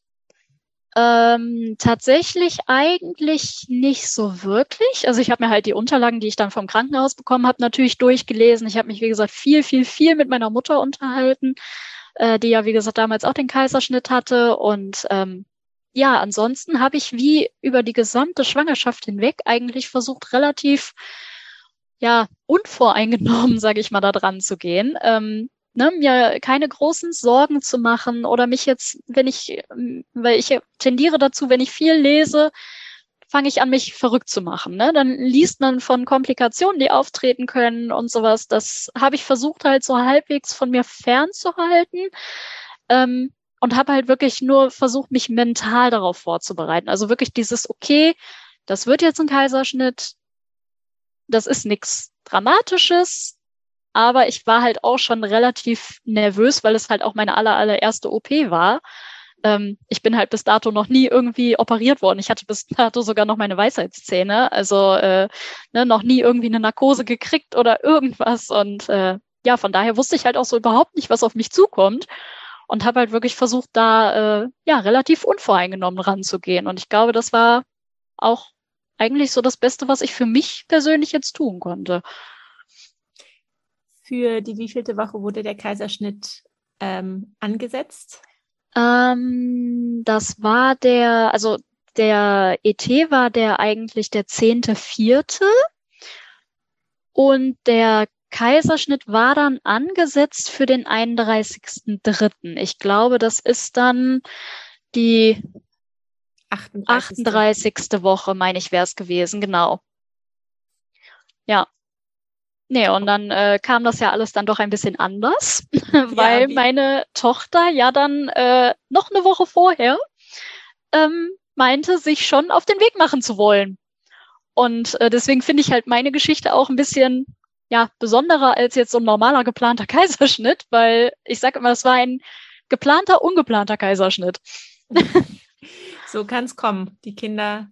Ähm, tatsächlich eigentlich nicht so wirklich. Also ich habe mir halt die Unterlagen, die ich dann vom Krankenhaus bekommen habe, natürlich durchgelesen. Ich habe mich, wie gesagt, viel, viel, viel mit meiner Mutter unterhalten, äh, die ja, wie gesagt, damals auch den Kaiserschnitt hatte. Und ähm, ja, ansonsten habe ich wie über die gesamte Schwangerschaft hinweg eigentlich versucht, relativ ja unvoreingenommen, [laughs] sage ich mal, da dran zu gehen. Ähm, ne, mir keine großen Sorgen zu machen oder mich jetzt, wenn ich, weil ich tendiere dazu, wenn ich viel lese, fange ich an, mich verrückt zu machen. Ne? Dann liest man von Komplikationen, die auftreten können und sowas. Das habe ich versucht halt so halbwegs von mir fernzuhalten. Ähm, und habe halt wirklich nur versucht, mich mental darauf vorzubereiten. Also wirklich dieses, okay, das wird jetzt ein Kaiserschnitt, das ist nichts Dramatisches, aber ich war halt auch schon relativ nervös, weil es halt auch meine aller, allererste OP war. Ähm, ich bin halt bis dato noch nie irgendwie operiert worden. Ich hatte bis dato sogar noch meine Weisheitszähne, also äh, ne, noch nie irgendwie eine Narkose gekriegt oder irgendwas. Und äh, ja, von daher wusste ich halt auch so überhaupt nicht, was auf mich zukommt und habe halt wirklich versucht, da äh, ja relativ unvoreingenommen ranzugehen. Und ich glaube, das war auch eigentlich so das Beste, was ich für mich persönlich jetzt tun konnte für die wievielte Woche wurde der Kaiserschnitt ähm, angesetzt? Ähm, das war der, also der ET war der eigentlich der zehnte vierte und der Kaiserschnitt war dann angesetzt für den 31.3. Ich glaube, das ist dann die 38. 38. Woche, meine ich, wäre es gewesen, genau. Ja, Nee, und dann äh, kam das ja alles dann doch ein bisschen anders, [laughs] weil ja, meine Tochter ja dann äh, noch eine Woche vorher ähm, meinte, sich schon auf den Weg machen zu wollen. Und äh, deswegen finde ich halt meine Geschichte auch ein bisschen ja besonderer als jetzt so ein normaler geplanter [laughs] Kaiserschnitt, weil ich sage immer, es war ein geplanter, ungeplanter Kaiserschnitt. [laughs] so kann es kommen. Die Kinder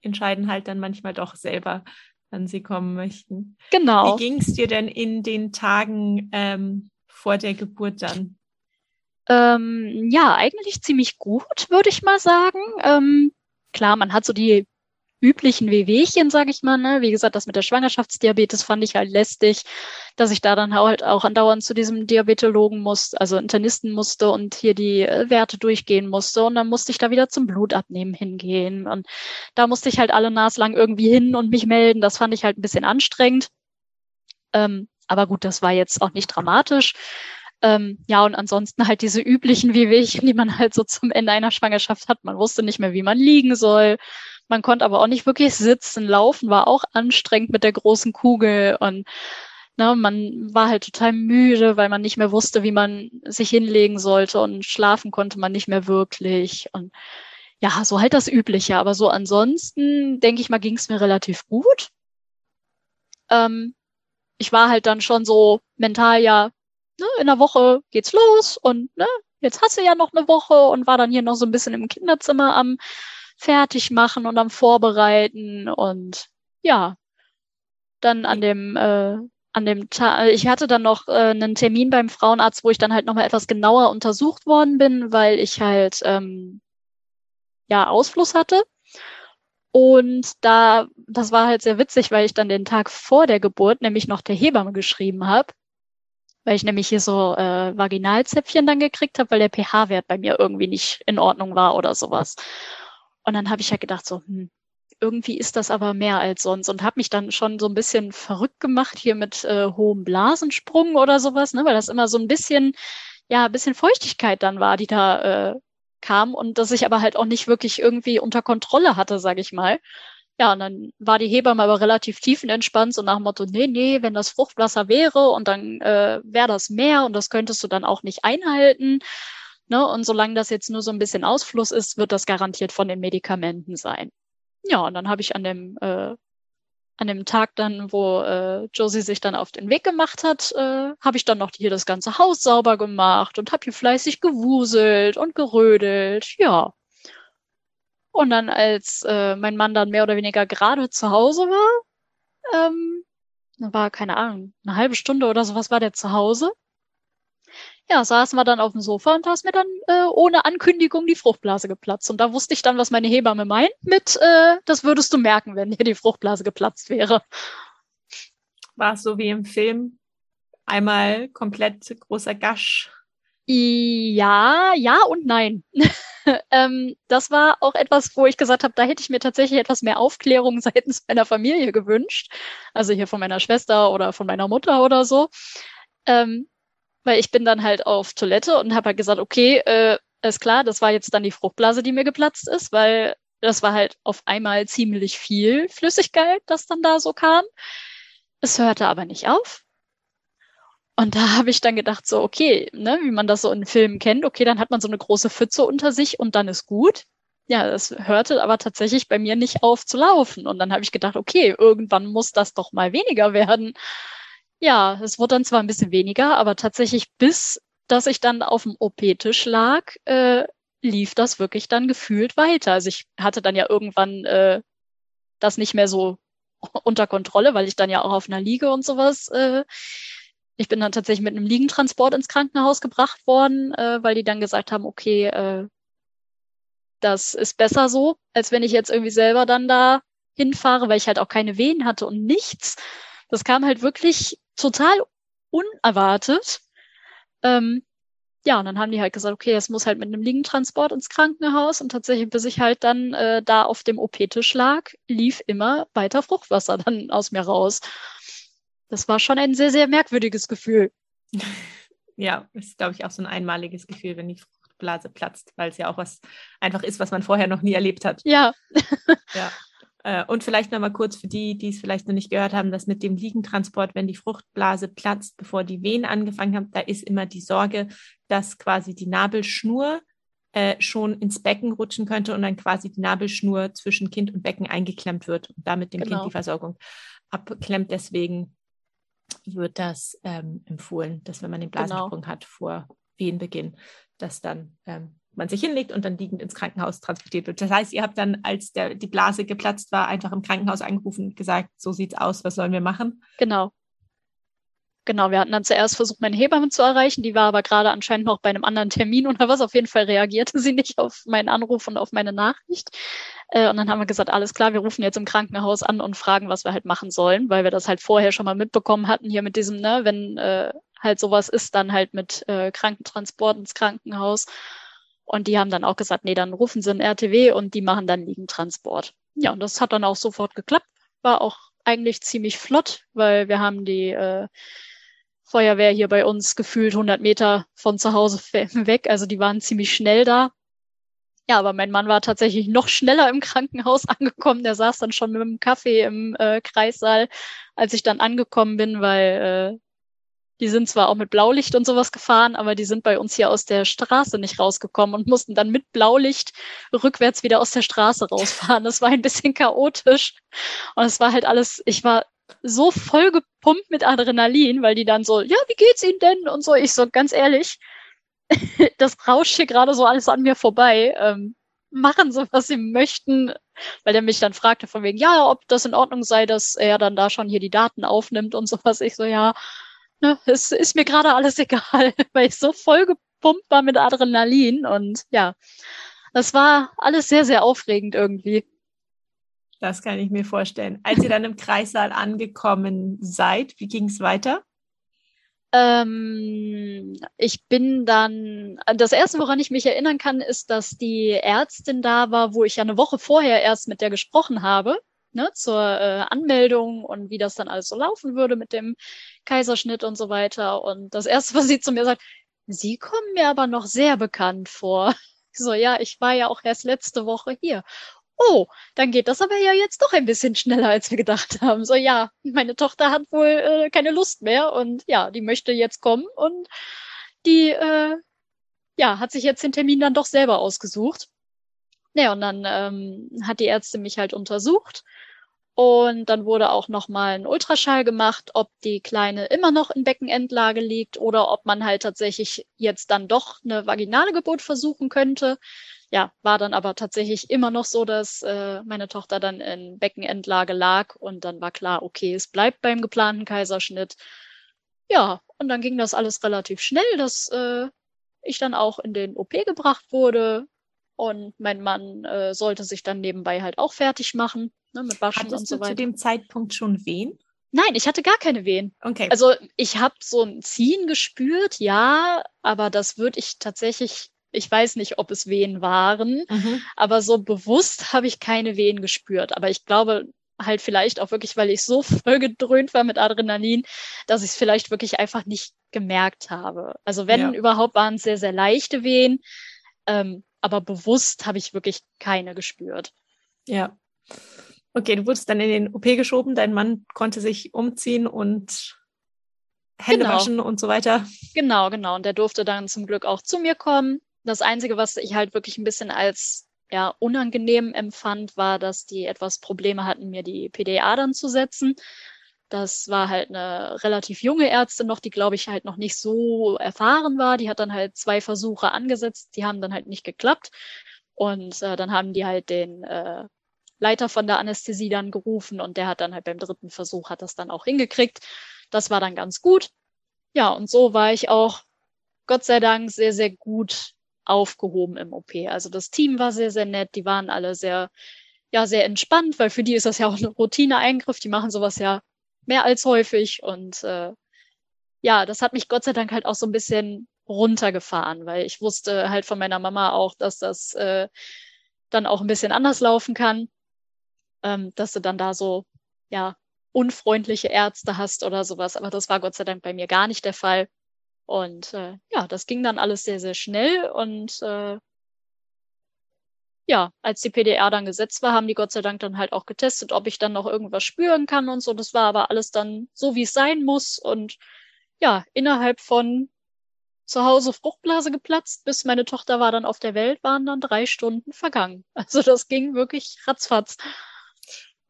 entscheiden halt dann manchmal doch selber, wann sie kommen möchten. Genau. Wie ging es dir denn in den Tagen ähm, vor der Geburt dann? Ähm, ja, eigentlich ziemlich gut, würde ich mal sagen. Ähm, klar, man hat so die üblichen Wehwehchen, sage ich mal. Ne? Wie gesagt, das mit der Schwangerschaftsdiabetes fand ich halt lästig, dass ich da dann halt auch andauernd zu diesem Diabetologen musste, also Internisten musste und hier die äh, Werte durchgehen musste. Und dann musste ich da wieder zum Blutabnehmen hingehen. Und da musste ich halt alle naslang irgendwie hin und mich melden. Das fand ich halt ein bisschen anstrengend. Ähm, aber gut, das war jetzt auch nicht dramatisch. Ähm, ja, und ansonsten halt diese üblichen Wehwehchen, die man halt so zum Ende einer Schwangerschaft hat. Man wusste nicht mehr, wie man liegen soll. Man konnte aber auch nicht wirklich sitzen. Laufen war auch anstrengend mit der großen Kugel und ne, man war halt total müde, weil man nicht mehr wusste, wie man sich hinlegen sollte und schlafen konnte man nicht mehr wirklich. Und ja, so halt das Übliche. Aber so ansonsten, denke ich mal, ging es mir relativ gut. Ähm, ich war halt dann schon so mental ja ne, in der Woche geht's los und ne, jetzt hast du ja noch eine Woche und war dann hier noch so ein bisschen im Kinderzimmer am Fertigmachen und am Vorbereiten und ja, dann an dem äh, an dem Tag, ich hatte dann noch äh, einen Termin beim Frauenarzt, wo ich dann halt nochmal etwas genauer untersucht worden bin, weil ich halt ähm, ja Ausfluss hatte. Und da, das war halt sehr witzig, weil ich dann den Tag vor der Geburt nämlich noch der Hebamme geschrieben habe weil ich nämlich hier so äh, Vaginalzäpfchen dann gekriegt habe, weil der pH-Wert bei mir irgendwie nicht in Ordnung war oder sowas. Und dann habe ich ja halt gedacht, so, hm, irgendwie ist das aber mehr als sonst und habe mich dann schon so ein bisschen verrückt gemacht hier mit äh, hohem Blasensprung oder sowas, ne, weil das immer so ein bisschen, ja, ein bisschen Feuchtigkeit dann war, die da äh, kam und dass ich aber halt auch nicht wirklich irgendwie unter Kontrolle hatte, sage ich mal. Ja, und dann war die Hebamme aber relativ tiefenentspannt, so nach dem Motto, nee, nee, wenn das Fruchtwasser wäre und dann äh, wäre das mehr und das könntest du dann auch nicht einhalten. Ne? Und solange das jetzt nur so ein bisschen Ausfluss ist, wird das garantiert von den Medikamenten sein. Ja, und dann habe ich an dem äh, an dem Tag dann, wo äh, Josie sich dann auf den Weg gemacht hat, äh, habe ich dann noch hier das ganze Haus sauber gemacht und habe hier fleißig gewuselt und gerödelt. Ja. Und dann, als äh, mein Mann dann mehr oder weniger gerade zu Hause war, ähm, war, keine Ahnung, eine halbe Stunde oder sowas war der zu Hause. Ja, saßen wir dann auf dem Sofa und da ist mir dann äh, ohne Ankündigung die Fruchtblase geplatzt. Und da wusste ich dann, was meine Hebamme meint mit, äh, das würdest du merken, wenn dir die Fruchtblase geplatzt wäre. War es so wie im Film? Einmal komplett großer Gasch. Ja, ja und nein. [laughs] ähm, das war auch etwas, wo ich gesagt habe, da hätte ich mir tatsächlich etwas mehr Aufklärung [laughs] seitens meiner Familie gewünscht. Also hier von meiner Schwester oder von meiner Mutter oder so. Ähm, weil ich bin dann halt auf Toilette und habe halt gesagt, okay, äh, ist klar, das war jetzt dann die Fruchtblase, die mir geplatzt ist, weil das war halt auf einmal ziemlich viel Flüssigkeit, das dann da so kam. Es hörte aber nicht auf. Und da habe ich dann gedacht, so, okay, ne, wie man das so in Filmen kennt, okay, dann hat man so eine große Pfütze unter sich und dann ist gut. Ja, das hörte aber tatsächlich bei mir nicht auf zu laufen. Und dann habe ich gedacht, okay, irgendwann muss das doch mal weniger werden. Ja, es wurde dann zwar ein bisschen weniger, aber tatsächlich bis, dass ich dann auf dem OP-Tisch lag, äh, lief das wirklich dann gefühlt weiter. Also ich hatte dann ja irgendwann äh, das nicht mehr so [laughs] unter Kontrolle, weil ich dann ja auch auf einer Liege und sowas äh, ich bin dann tatsächlich mit einem Liegentransport ins Krankenhaus gebracht worden, äh, weil die dann gesagt haben, okay, äh, das ist besser so, als wenn ich jetzt irgendwie selber dann da hinfahre, weil ich halt auch keine Wehen hatte und nichts. Das kam halt wirklich total unerwartet. Ähm, ja, und dann haben die halt gesagt, okay, es muss halt mit einem Liegentransport ins Krankenhaus. Und tatsächlich, bis ich halt dann äh, da auf dem OP-Tisch lag, lief immer weiter Fruchtwasser dann aus mir raus. Das war schon ein sehr, sehr merkwürdiges Gefühl. [laughs] Ja, ist, glaube ich, auch so ein einmaliges Gefühl, wenn die Fruchtblase platzt, weil es ja auch was einfach ist, was man vorher noch nie erlebt hat. Ja. ja. [laughs] Äh, und vielleicht nochmal kurz für die, die es vielleicht noch nicht gehört haben, dass mit dem Liegentransport, wenn die Fruchtblase platzt, bevor die Wehen angefangen haben, da ist immer die Sorge, dass quasi die Nabelschnur äh, schon ins Becken rutschen könnte und dann quasi die Nabelschnur zwischen Kind und Becken eingeklemmt wird und damit dem genau. Kind die Versorgung abklemmt. Deswegen wird das ähm, empfohlen, dass wenn man den genau. Blasensprung genau. hat vor Wehenbeginn, dass dann ähm, man sich hinlegt und dann liegend ins Krankenhaus transportiert wird. Das heißt, ihr habt dann, als der, die Blase geplatzt war, einfach im Krankenhaus angerufen und gesagt, so sieht's aus, was sollen wir machen? Genau. genau, wir hatten dann zuerst versucht, meine Hebamme zu erreichen. Die war aber gerade anscheinend noch bei einem anderen Termin oder was. Auf jeden Fall reagierte sie nicht auf meinen Anruf und auf meine Nachricht. Äh, und dann haben wir gesagt, alles klar, wir rufen jetzt im Krankenhaus an und fragen, was wir halt machen sollen, weil wir das halt vorher schon mal mitbekommen hatten, hier mit diesem, ne, wenn äh, halt sowas ist, dann halt mit äh, Krankentransport ins Krankenhaus. Und die haben dann auch gesagt, nee, dann rufen sie ein RTW und die machen dann Liegentransport. Ja, und das hat dann auch sofort geklappt. War auch eigentlich ziemlich flott, weil wir haben die äh, Feuerwehr hier bei uns gefühlt 100 Meter von zu Hause [laughs] weg. Also die waren ziemlich schnell da. Ja, aber mein Mann war tatsächlich noch schneller im Krankenhaus [laughs] angekommen. Der saß dann schon mit dem Kaffee im äh, Kreissaal, als ich dann angekommen bin, weil äh, die sind zwar auch mit Blaulicht und sowas gefahren, aber die sind bei uns hier aus der Straße nicht rausgekommen und mussten dann mit Blaulicht rückwärts wieder aus der Straße rausfahren. Das war ein bisschen chaotisch. Und es war halt alles, ich war so voll gepumpt mit Adrenalin, weil die dann so, ja, wie geht's Ihnen denn? Und so, ich so, ganz ehrlich, [laughs] das rauscht hier gerade so alles an mir vorbei. Ähm, machen Sie, was Sie möchten, weil der mich dann fragte von wegen, ja, ob das in Ordnung sei, dass er dann da schon hier die Daten aufnimmt und sowas. Ich so, ja, ne, es ist mir gerade alles [laughs] egal, weil ich so voll gepumpt war mit Adrenalin und ja, das war alles sehr, sehr aufregend irgendwie. Das kann ich mir vorstellen. Als ihr dann im Kreissaal angekommen seid, wie ging es weiter? Ähm, ich bin dann, das erste, woran ich mich erinnern kann, ist, dass die Ärztin da war, wo ich ja eine Woche vorher erst mit der gesprochen habe ne, zur äh, Anmeldung und wie das dann alles so laufen würde mit dem Kaiserschnitt und so weiter. Und das erste, [laughs] was sie zu mir sagt, Sie kommen mir aber noch sehr bekannt vor. So, ja, ich war ja auch erst letzte Woche hier. Oh, dann geht das aber ja jetzt doch ein bisschen schneller, als wir gedacht haben. So, ja, meine Tochter hat wohl äh, keine Lust mehr und ja, die möchte jetzt kommen und die, äh, ja, hat sich jetzt den Termin dann doch selber ausgesucht. Naja, und dann ähm, hat die Ärztin mich halt untersucht und dann wurde auch nochmal ein Ultraschall gemacht, ob die Kleine immer noch in Beckenendlage liegt oder ob man halt tatsächlich jetzt dann doch eine vaginale Geburt versuchen könnte. Ja, war dann aber tatsächlich immer noch so, dass äh, meine Tochter dann in Beckenendlage lag und dann war klar, okay, es bleibt beim geplanten Kaiserschnitt. Ja, und dann ging das alles relativ schnell, dass äh, ich dann auch in den OP gebracht wurde und mein Mann äh, sollte sich dann nebenbei halt auch fertig machen ne, mit Waschen Hattest und so du weiter. zu dem Zeitpunkt schon Wehen? Nein, ich hatte gar keine Wehen. Okay. Also ich habe so ein Ziehen gespürt, ja, aber das würde ich tatsächlich, ich weiß nicht, ob es Wehen waren, mhm. aber so bewusst habe ich keine Wehen gespürt. Aber ich glaube halt vielleicht auch wirklich, weil ich so [laughs] voll gedröhnt war mit Adrenalin, dass ich es vielleicht wirklich einfach nicht gemerkt habe. Also wenn Ja. überhaupt, waren es sehr, sehr leichte Wehen. Ähm, aber bewusst habe ich wirklich keine gespürt. Ja. Okay, du wurdest dann in den OP geschoben, dein Mann konnte sich umziehen und Hände Genau. waschen und so weiter. Genau, genau. Und der durfte dann zum Glück auch zu mir kommen. Das Einzige, was ich halt wirklich ein bisschen als ja, unangenehm empfand, war, dass die etwas Probleme hatten, mir die PDA dann zu setzen. Das war halt eine relativ junge Ärztin noch, die, glaube ich, halt noch nicht so erfahren war. Die hat dann halt zwei Versuche angesetzt, die haben dann halt nicht geklappt. Und äh, dann haben die halt den äh, Leiter von der Anästhesie dann gerufen und der hat dann halt beim dritten Versuch hat das dann auch hingekriegt. Das war dann ganz gut. Ja, und so war ich auch Gott sei Dank sehr, sehr gut aufgehoben im OP. Also das Team war sehr, sehr nett. Die waren alle sehr, ja, sehr entspannt, weil für die ist das ja auch ein Routineeingriff. Die machen sowas ja mehr als häufig. Und äh, ja, das hat mich Gott sei Dank halt auch so ein bisschen runtergefahren, weil ich wusste halt von meiner Mama auch, dass das äh, dann auch ein bisschen anders laufen kann. Ähm, dass du dann da so, ja, unfreundliche Ärzte hast oder sowas. Aber das war Gott sei Dank bei mir gar nicht der Fall. Und äh, ja, das ging dann alles sehr, sehr schnell. Und äh, ja, als die PDR dann gesetzt war, haben die Gott sei Dank dann halt auch getestet, ob ich dann noch irgendwas spüren kann und so. Das war aber alles dann so, wie es sein muss. Und ja, innerhalb von zu Hause Fruchtblase geplatzt, bis meine Tochter war dann auf der Welt, waren dann drei Stunden vergangen. [laughs] Also das ging wirklich ratzfatz.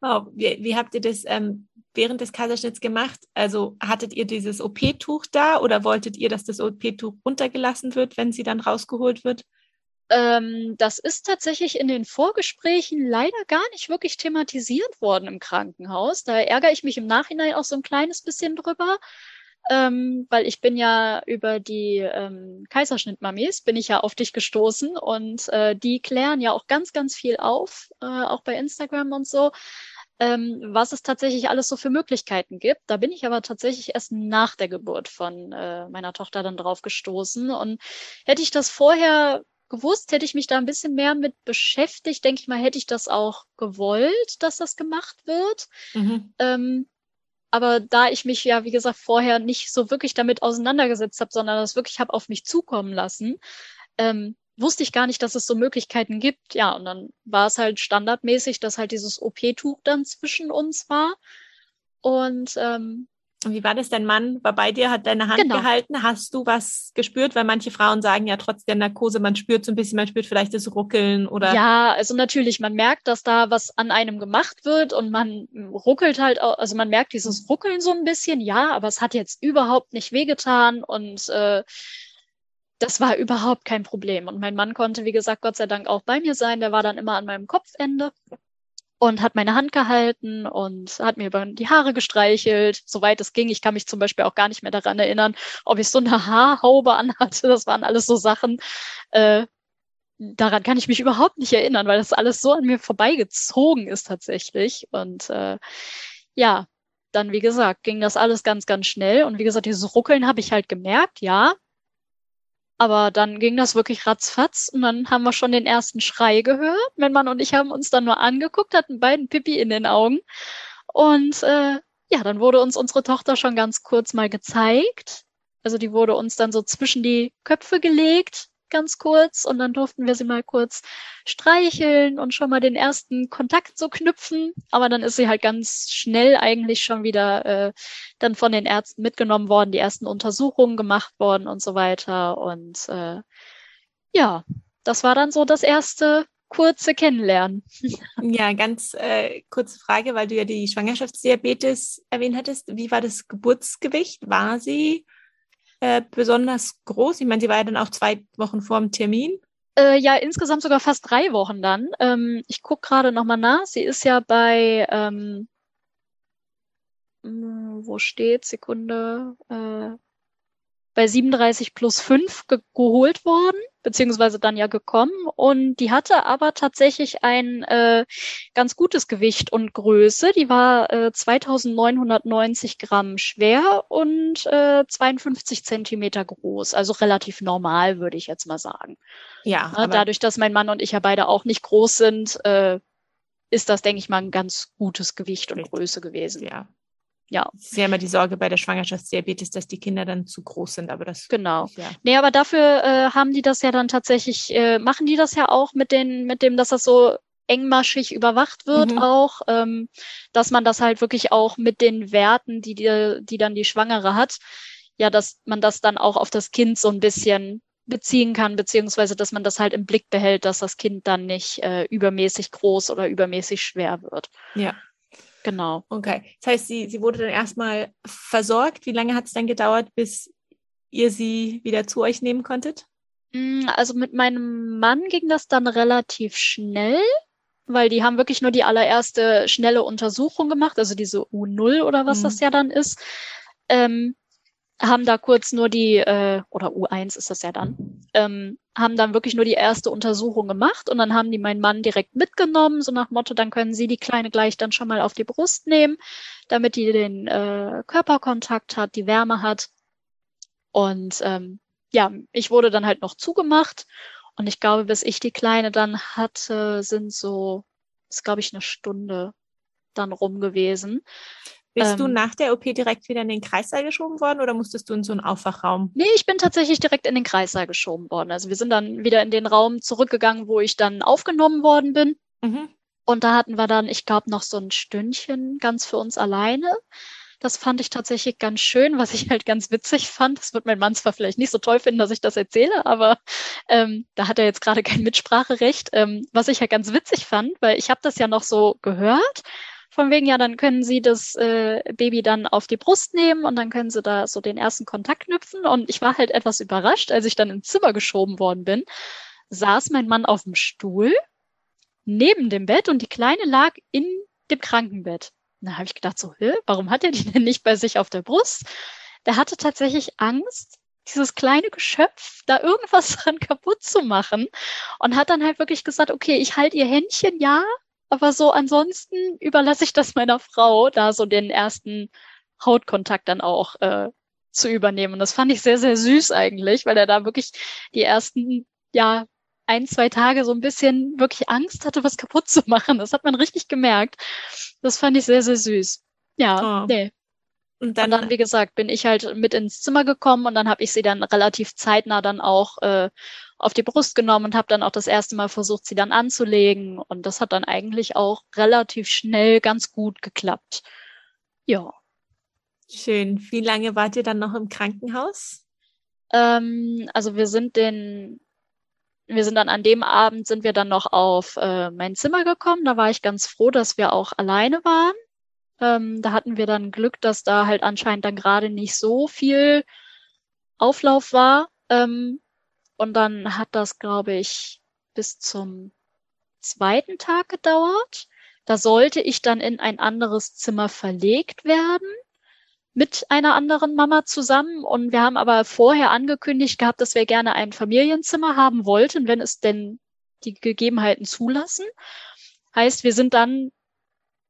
Wow. Wie, wie habt ihr das ähm, während des Kaiserschnitts gemacht? Also hattet ihr dieses OP-Tuch da oder wolltet ihr, dass das OP-Tuch runtergelassen wird, wenn sie dann rausgeholt wird? Ähm, das ist tatsächlich in den Vorgesprächen leider gar nicht wirklich thematisiert worden im Krankenhaus. Da ärgere ich mich im Nachhinein auch so ein kleines bisschen drüber. ähm, weil ich bin ja über die ähm, Kaiserschnittmamis bin ich ja auf dich gestoßen und äh, die klären ja auch ganz, ganz viel auf, äh, auch bei Instagram und so, ähm, was es tatsächlich alles so für Möglichkeiten gibt. Da bin ich aber tatsächlich erst nach der Geburt von äh, meiner Tochter dann drauf gestoßen und hätte ich das vorher gewusst, hätte ich mich da ein bisschen mehr mit beschäftigt, denke ich mal, hätte ich das auch gewollt, dass das gemacht wird. Mhm. Ähm, aber da ich mich ja, wie gesagt, vorher nicht so wirklich damit auseinandergesetzt habe, sondern das wirklich habe auf mich zukommen lassen, ähm, wusste ich gar nicht, dass es so Möglichkeiten gibt. Ja, und dann war es halt standardmäßig, dass halt dieses OP-Tuch dann zwischen uns war. Und ähm, und wie war das? Dein Mann war bei dir, hat deine Hand genau. gehalten. Hast du was gespürt? Weil manche Frauen sagen ja trotz der Narkose, man spürt so ein bisschen, man spürt vielleicht das Ruckeln oder. Ja, also natürlich, man merkt, dass da was an einem gemacht wird und man ruckelt halt also man merkt dieses Ruckeln so ein bisschen, ja, aber es hat jetzt überhaupt nicht wehgetan und äh, das war überhaupt kein Problem. Und mein Mann konnte, wie gesagt, Gott sei Dank auch bei mir sein. Der war dann immer an meinem Kopfende und hat meine Hand gehalten und hat mir über die Haare gestreichelt, soweit es ging. Ich kann mich zum Beispiel auch gar nicht mehr daran erinnern, ob ich so eine Haarhaube anhatte. Das waren alles so Sachen. Äh, daran kann ich mich überhaupt nicht erinnern, weil das alles so an mir vorbeigezogen ist tatsächlich. Und äh, ja, dann, wie gesagt, ging das alles ganz, ganz schnell. Und wie gesagt, dieses Ruckeln habe ich halt gemerkt, ja. Aber dann ging das wirklich ratzfatz und dann haben wir schon den ersten Schrei gehört. Mein Mann und ich haben uns dann nur angeguckt, hatten beiden Pipi in den Augen. Und äh, ja, dann wurde uns unsere Tochter schon ganz kurz mal gezeigt. Also die wurde uns dann so zwischen die Köpfe gelegt ganz kurz und dann durften wir sie mal kurz streicheln und schon mal den ersten Kontakt so knüpfen. Aber dann ist sie halt ganz schnell eigentlich schon wieder äh, dann von den Ärzten mitgenommen worden, die ersten Untersuchungen gemacht worden und so weiter. Und äh, ja, das war dann so das erste kurze Kennenlernen. [laughs] Ja, ganz äh, kurze Frage, weil du ja die Schwangerschaftsdiabetes erwähnt hattest. Wie war das Geburtsgewicht? War sie äh, besonders groß? Ich meine, sie war ja dann auch zwei Wochen vor dem Termin. Äh, ja, insgesamt sogar fast drei Wochen dann. Ähm, ich gucke gerade nochmal nach. Sie ist ja bei, ähm, hm, wo steht, Sekunde, äh, bei 37 plus 5 ge geholt worden, beziehungsweise dann ja gekommen. Und die hatte aber tatsächlich ein äh, ganz gutes Gewicht und Größe. Die war äh, 2990 Gramm schwer und äh, 52 Zentimeter groß. Also relativ normal, würde ich jetzt mal sagen. Ja. ja dadurch, dass mein Mann und ich ja beide auch nicht groß sind, äh, ist das, denke ich mal, ein ganz gutes Gewicht und Größe gewesen. Ja, ja. Es ist ja immer die Sorge bei der Schwangerschaftsdiabetes, dass die Kinder dann zu groß sind, aber das. Genau. Ja. Nee, aber dafür äh, haben die das ja dann tatsächlich, äh, machen die das ja auch mit den, mit dem, dass das so engmaschig überwacht wird mhm. auch, ähm, dass man das halt wirklich auch mit den Werten, die, die, die dann die Schwangere hat, ja, dass man das dann auch auf das Kind so ein bisschen beziehen kann, beziehungsweise dass man das halt im Blick behält, dass das Kind dann nicht äh, übermäßig groß oder übermäßig schwer wird. Ja. Genau. Okay. Das heißt, sie, sie wurde dann erstmal versorgt. Wie lange hat es dann gedauert, bis ihr sie wieder zu euch nehmen konntet? Mm, also mit meinem Mann ging das dann relativ schnell, weil die haben wirklich nur die allererste schnelle Untersuchung gemacht, also diese U0 oder was mhm. das ja dann ist. Ähm, haben da kurz nur die, äh, oder U1 ist das ja dann, ähm, haben dann wirklich nur die erste Untersuchung gemacht und dann haben die meinen Mann direkt mitgenommen, so nach Motto, dann können sie die Kleine gleich dann schon mal auf die Brust nehmen, damit die den äh, Körperkontakt hat, die Wärme hat. Und ähm, ja, ich wurde dann halt noch zugemacht und ich glaube, bis ich die Kleine dann hatte, sind so, ist glaube ich eine Stunde dann rum gewesen. Bist ähm, du nach der OP direkt wieder in den Kreissaal geschoben worden oder musstest du in so einen Aufwachraum? Nee, ich bin tatsächlich direkt in den Kreissaal geschoben worden. Also wir sind dann wieder in den Raum zurückgegangen, wo ich dann aufgenommen worden bin. Mhm. Und da hatten wir dann, ich glaube, noch so ein Stündchen ganz für uns alleine. Das fand ich tatsächlich ganz schön, was ich halt ganz witzig fand. Das wird mein Mann zwar vielleicht nicht so toll finden, dass ich das erzähle, aber ähm, da hat er jetzt gerade kein Mitspracherecht. Ähm, was ich halt ganz witzig fand, weil ich habe das ja noch so gehört von wegen, ja, dann können Sie das äh, Baby dann auf die Brust nehmen und dann können Sie da so den ersten Kontakt knüpfen. Und ich war halt etwas überrascht, als ich dann ins Zimmer geschoben worden bin, saß mein Mann auf dem Stuhl neben dem Bett und die Kleine lag in dem Krankenbett. Da habe ich gedacht so, Hä, warum hat er die denn nicht bei sich auf der Brust? der hatte tatsächlich Angst, dieses kleine Geschöpf da irgendwas [laughs] dran kaputt zu machen und hat dann halt wirklich gesagt, okay, ich halte ihr Händchen, ja, aber so ansonsten überlasse ich das meiner Frau, da so den ersten Hautkontakt dann auch äh, zu übernehmen. Und das fand ich sehr, sehr süß eigentlich, weil er da wirklich die ersten, ja, ein, zwei Tage so ein bisschen wirklich Angst hatte, was kaputt zu machen. Das hat man richtig gemerkt. Das fand ich sehr, sehr süß. Ja, oh. nee. Und dann, und dann, wie gesagt, bin ich halt mit ins Zimmer gekommen und dann habe ich sie dann relativ zeitnah dann auch äh, auf die Brust genommen und habe dann auch das erste Mal versucht, sie dann anzulegen. Und das hat dann eigentlich auch relativ schnell ganz gut geklappt. Ja. Schön. Wie lange wart ihr dann noch im Krankenhaus? Ähm, also wir sind den, wir sind dann an dem Abend sind wir dann noch auf äh, mein Zimmer gekommen. Da war ich ganz froh, dass wir auch alleine waren. Ähm, da hatten wir dann Glück, dass da halt anscheinend dann gerade nicht so viel Auflauf war. Ähm, und dann hat das, glaube ich, bis zum zweiten Tag gedauert. Da sollte ich dann in ein anderes Zimmer verlegt werden mit einer anderen Mama zusammen und wir haben aber vorher angekündigt gehabt, dass wir gerne ein Familienzimmer haben wollten, wenn es denn die Gegebenheiten zulassen. Heißt, wir sind dann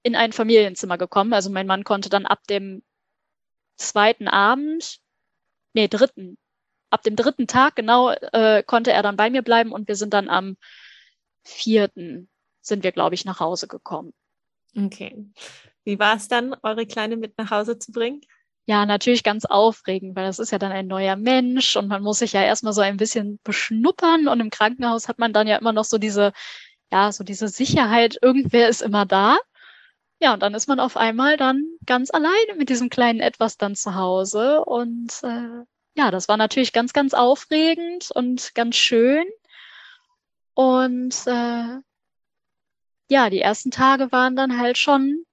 in ein Familienzimmer gekommen. Also mein Mann konnte dann ab dem zweiten Abend, nee, dritten, ab dem dritten Tag genau, äh, konnte er dann bei mir bleiben und wir sind dann am vierten sind wir, glaube ich, nach Hause gekommen. Okay. Wie war es dann, eure Kleine mit nach Hause zu bringen? Ja, natürlich ganz aufregend, weil das ist ja dann ein neuer Mensch und man muss sich ja erstmal so ein bisschen beschnuppern und im Krankenhaus hat man dann ja immer noch so diese, ja, so diese Sicherheit, irgendwer ist immer da. Ja, und dann ist man auf einmal dann ganz alleine mit diesem kleinen Etwas dann zu Hause und äh, ja, das war natürlich ganz, ganz aufregend und ganz schön. Und äh, ja, die ersten Tage waren dann halt schon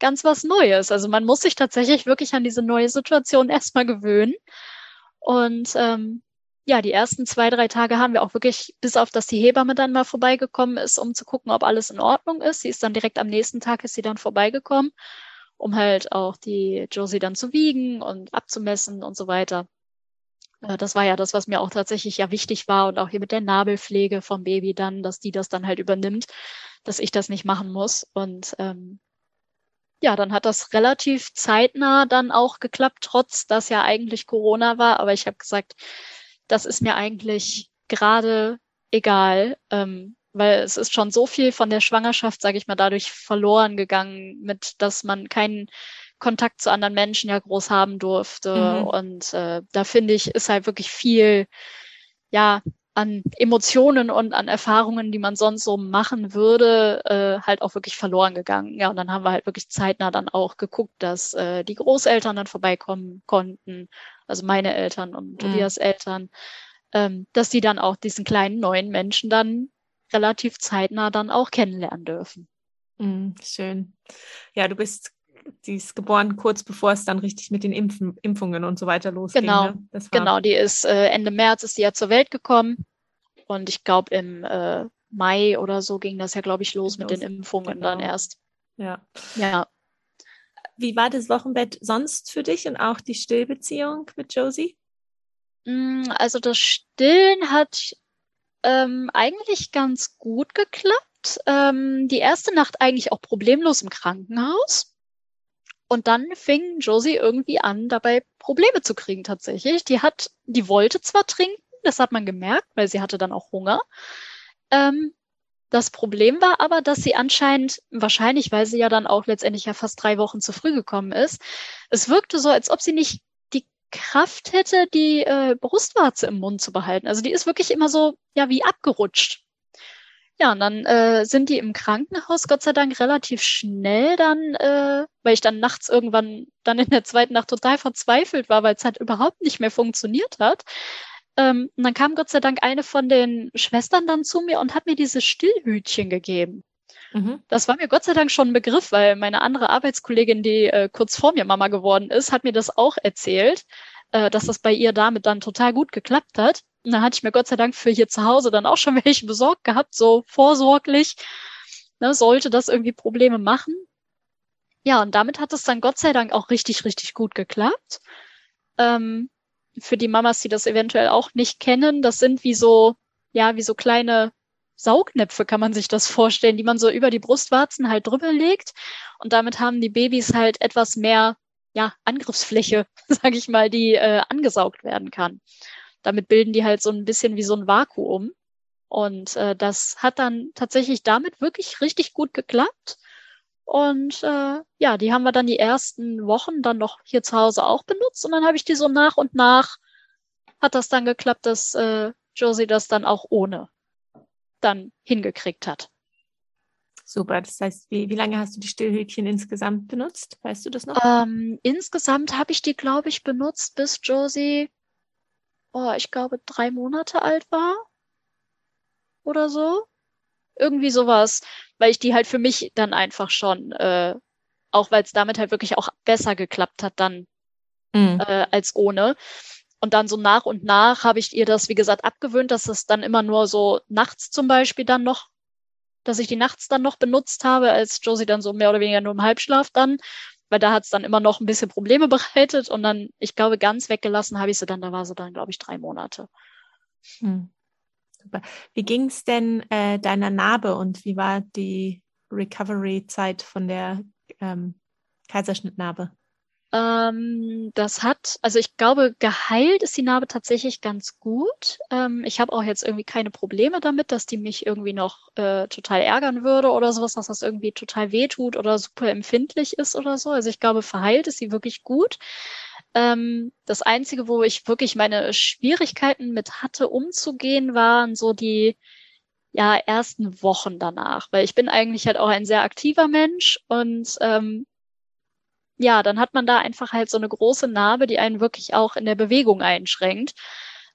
ganz was Neues. Also man muss sich tatsächlich wirklich an diese neue Situation [laughs] erstmal gewöhnen. Und ähm, ja, die ersten zwei, drei Tage haben wir auch wirklich, bis auf dass die Hebamme dann mal vorbeigekommen ist, um zu gucken, ob alles in Ordnung ist. Sie ist dann direkt am nächsten Tag ist sie dann vorbeigekommen, um halt auch die Josie dann zu wiegen und abzumessen und so weiter. Äh, das war ja das, was mir auch tatsächlich ja wichtig war und auch hier mit der Nabelpflege vom Baby dann, dass die das dann halt übernimmt, dass ich das nicht machen muss. Und ähm, ja, dann hat das relativ zeitnah dann auch geklappt, trotz dass ja eigentlich Corona war. Aber ich habe gesagt, das ist mir eigentlich gerade egal, ähm, weil es ist schon so viel von der Schwangerschaft, sage ich mal, dadurch verloren gegangen, mit dass man keinen Kontakt zu anderen Menschen ja groß haben durfte. Mhm. Und äh, da finde ich, ist halt wirklich viel, ja, an Emotionen und an Erfahrungen, die man sonst so machen würde, äh, halt auch wirklich verloren gegangen. Ja, und dann haben wir halt wirklich zeitnah dann auch geguckt, dass äh, die Großeltern dann vorbeikommen konnten, also meine Eltern und mhm. Tobias Eltern, ähm, dass die dann auch diesen kleinen neuen Menschen dann relativ zeitnah dann auch kennenlernen dürfen. Mhm, schön. Ja, du bist die ist geboren kurz bevor es dann richtig mit den Impfen, Impfungen und so weiter losging. Genau, ne? genau. Die ist äh, Ende März ist die ja zur Welt gekommen und ich glaube im äh, Mai oder so ging das ja glaube ich los, los mit den Impfungen genau. dann erst. Ja. Ja. Wie war das Wochenbett sonst für dich und auch die Stillbeziehung mit Josie? Mm, also das Stillen hat ähm, eigentlich ganz gut geklappt. Ähm, die erste Nacht eigentlich auch problemlos im Krankenhaus. Und dann fing Josie irgendwie an, dabei Probleme zu kriegen tatsächlich. Die hat, die wollte zwar trinken, das hat man gemerkt, weil sie hatte dann auch Hunger. Ähm, das Problem war aber, dass sie anscheinend, wahrscheinlich, weil sie ja dann auch letztendlich ja fast drei Wochen zu früh gekommen ist, es wirkte so, als ob sie nicht die Kraft hätte, die äh, Brustwarze im Mund zu behalten. Also die ist wirklich immer so, ja, wie abgerutscht. Ja, und dann äh, sind die im Krankenhaus Gott sei Dank relativ schnell dann, äh, weil ich dann nachts irgendwann dann in der zweiten Nacht total verzweifelt war, weil es halt überhaupt nicht mehr funktioniert hat. Ähm, und dann kam Gott sei Dank eine von den Schwestern dann zu mir und hat mir diese Stillhütchen gegeben. Mhm. Das war mir Gott sei Dank schon ein Begriff, weil meine andere Arbeitskollegin, die äh, kurz vor mir Mama geworden ist, hat mir das auch erzählt, äh, dass das bei ihr damit dann total gut geklappt hat. Und dann hatte ich mir Gott sei Dank für hier zu Hause dann auch schon [laughs] welche besorgt gehabt, so vorsorglich. Ne, sollte das irgendwie Probleme machen. Ja, und damit hat es dann Gott sei Dank auch richtig, richtig gut geklappt. Ähm, für die Mamas, die das eventuell auch nicht kennen, das sind wie so, ja, wie so kleine Saugnäpfe kann man sich das vorstellen, die man so über die Brustwarzen halt drüber legt. Und damit haben die Babys halt etwas mehr, ja, Angriffsfläche, [laughs] sage ich mal, die äh, angesaugt werden kann. Damit bilden die halt so ein bisschen wie so ein Vakuum. Und äh, das hat dann tatsächlich damit wirklich richtig gut geklappt. Und äh, ja, die haben wir dann die ersten Wochen dann noch hier zu Hause auch benutzt. Und dann habe ich die so nach und nach, hat das dann geklappt, dass äh, Josie das dann auch ohne dann hingekriegt hat. Super, das heißt, wie, wie lange hast du die Stillhütchen insgesamt benutzt? Weißt du das noch? Ähm, insgesamt habe ich die, glaube ich, benutzt, bis Josie, oh, ich glaube, drei Monate alt war. Oder so. Irgendwie sowas, weil ich die halt für mich dann einfach schon, äh, auch weil es damit halt wirklich auch besser geklappt hat dann mhm. äh, als ohne. Und dann so nach und nach habe ich ihr das, wie gesagt, abgewöhnt, dass es dann immer nur so nachts zum Beispiel dann noch, dass ich die nachts dann noch benutzt habe, als Josie dann so mehr oder weniger nur im Halbschlaf dann, weil da hat es dann immer noch ein bisschen Probleme bereitet und dann, ich glaube, ganz weggelassen habe ich sie dann, da war sie dann, glaube ich, drei Monate. Hm. Super. Wie ging es denn äh, deiner Narbe und wie war die Recovery-Zeit von der ähm, Kaiserschnittnarbe? Ähm, das hat, also ich glaube, geheilt ist die Narbe tatsächlich ganz gut. Ähm, ich habe auch jetzt irgendwie keine Probleme damit, dass die mich irgendwie noch äh, total ärgern würde oder sowas, dass das irgendwie total wehtut oder super empfindlich ist oder so. Also ich glaube, verheilt ist sie wirklich gut. Ähm, das Einzige, wo ich wirklich meine Schwierigkeiten mit hatte, umzugehen, waren so die ja, ersten Wochen danach, weil ich bin eigentlich halt auch ein sehr aktiver Mensch und ähm, ja, dann hat man da einfach halt so eine große Narbe, die einen wirklich auch in der Bewegung einschränkt.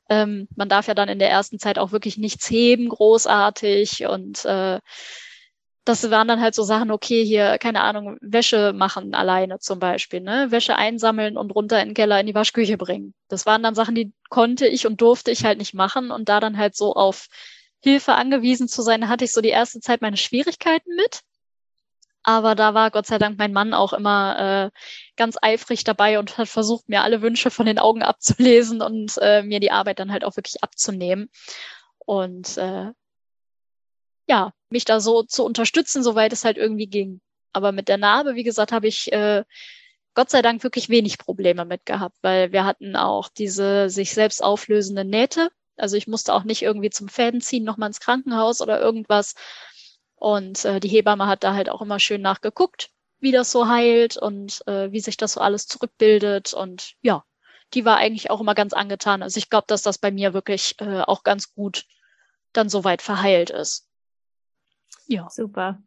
Ähm, man darf ja dann in der ersten Zeit auch wirklich nichts heben, großartig. Und äh, das waren dann halt so Sachen, okay, hier, keine Ahnung, Wäsche machen alleine zum Beispiel, ne? Wäsche einsammeln und runter in den Keller in die Waschküche bringen. Das waren dann Sachen, die konnte ich und durfte ich halt nicht machen. Und da dann halt so auf Hilfe angewiesen zu sein, hatte ich so die erste Zeit meine Schwierigkeiten mit. Aber da war Gott sei Dank mein Mann auch immer äh, ganz eifrig dabei und hat versucht, mir alle Wünsche von den Augen abzulesen und äh, mir die Arbeit dann halt auch wirklich abzunehmen. Und äh, ja, mich da so zu unterstützen, soweit es halt irgendwie ging. Aber mit der Narbe, wie gesagt, habe ich äh, Gott sei Dank wirklich wenig Probleme mit gehabt, weil wir hatten auch diese sich selbst auflösende Nähte. Also ich musste auch nicht irgendwie zum Fäden ziehen, nochmal ins Krankenhaus oder irgendwas, und äh, die Hebamme hat da halt auch immer schön nachgeguckt, wie das so heilt und äh, wie sich das so alles zurückbildet. Und ja, die war eigentlich auch immer ganz angetan. Also ich glaube, dass das bei mir wirklich äh, auch ganz gut dann soweit verheilt ist. Ja. Super.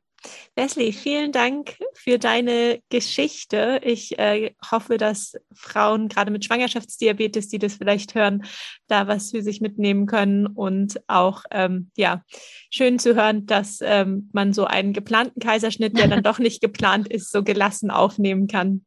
Leslie, vielen Dank für deine Geschichte. Ich äh, hoffe, dass Frauen gerade mit Schwangerschaftsdiabetes, die das vielleicht hören, da was für sich mitnehmen können und auch ähm, ja schön zu hören, dass ähm, man so einen geplanten Kaiserschnitt, der dann doch nicht geplant ist, so gelassen aufnehmen kann.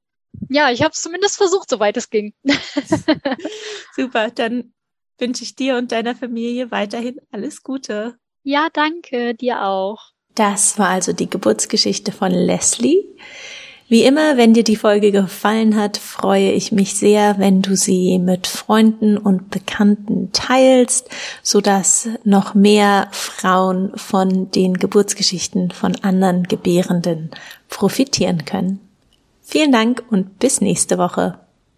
Ja, ich habe es zumindest versucht, soweit es ging. [laughs] [laughs] Super, dann wünsche ich dir und deiner Familie weiterhin alles Gute. Ja, danke, dir auch. Das war also die Geburtsgeschichte von Leslie. Wie immer, wenn dir die Folge gefallen hat, freue ich mich sehr, wenn du sie mit Freunden und Bekannten teilst, so dass noch mehr Frauen von den Geburtsgeschichten von anderen Gebärenden profitieren können. Vielen Dank und bis nächste Woche.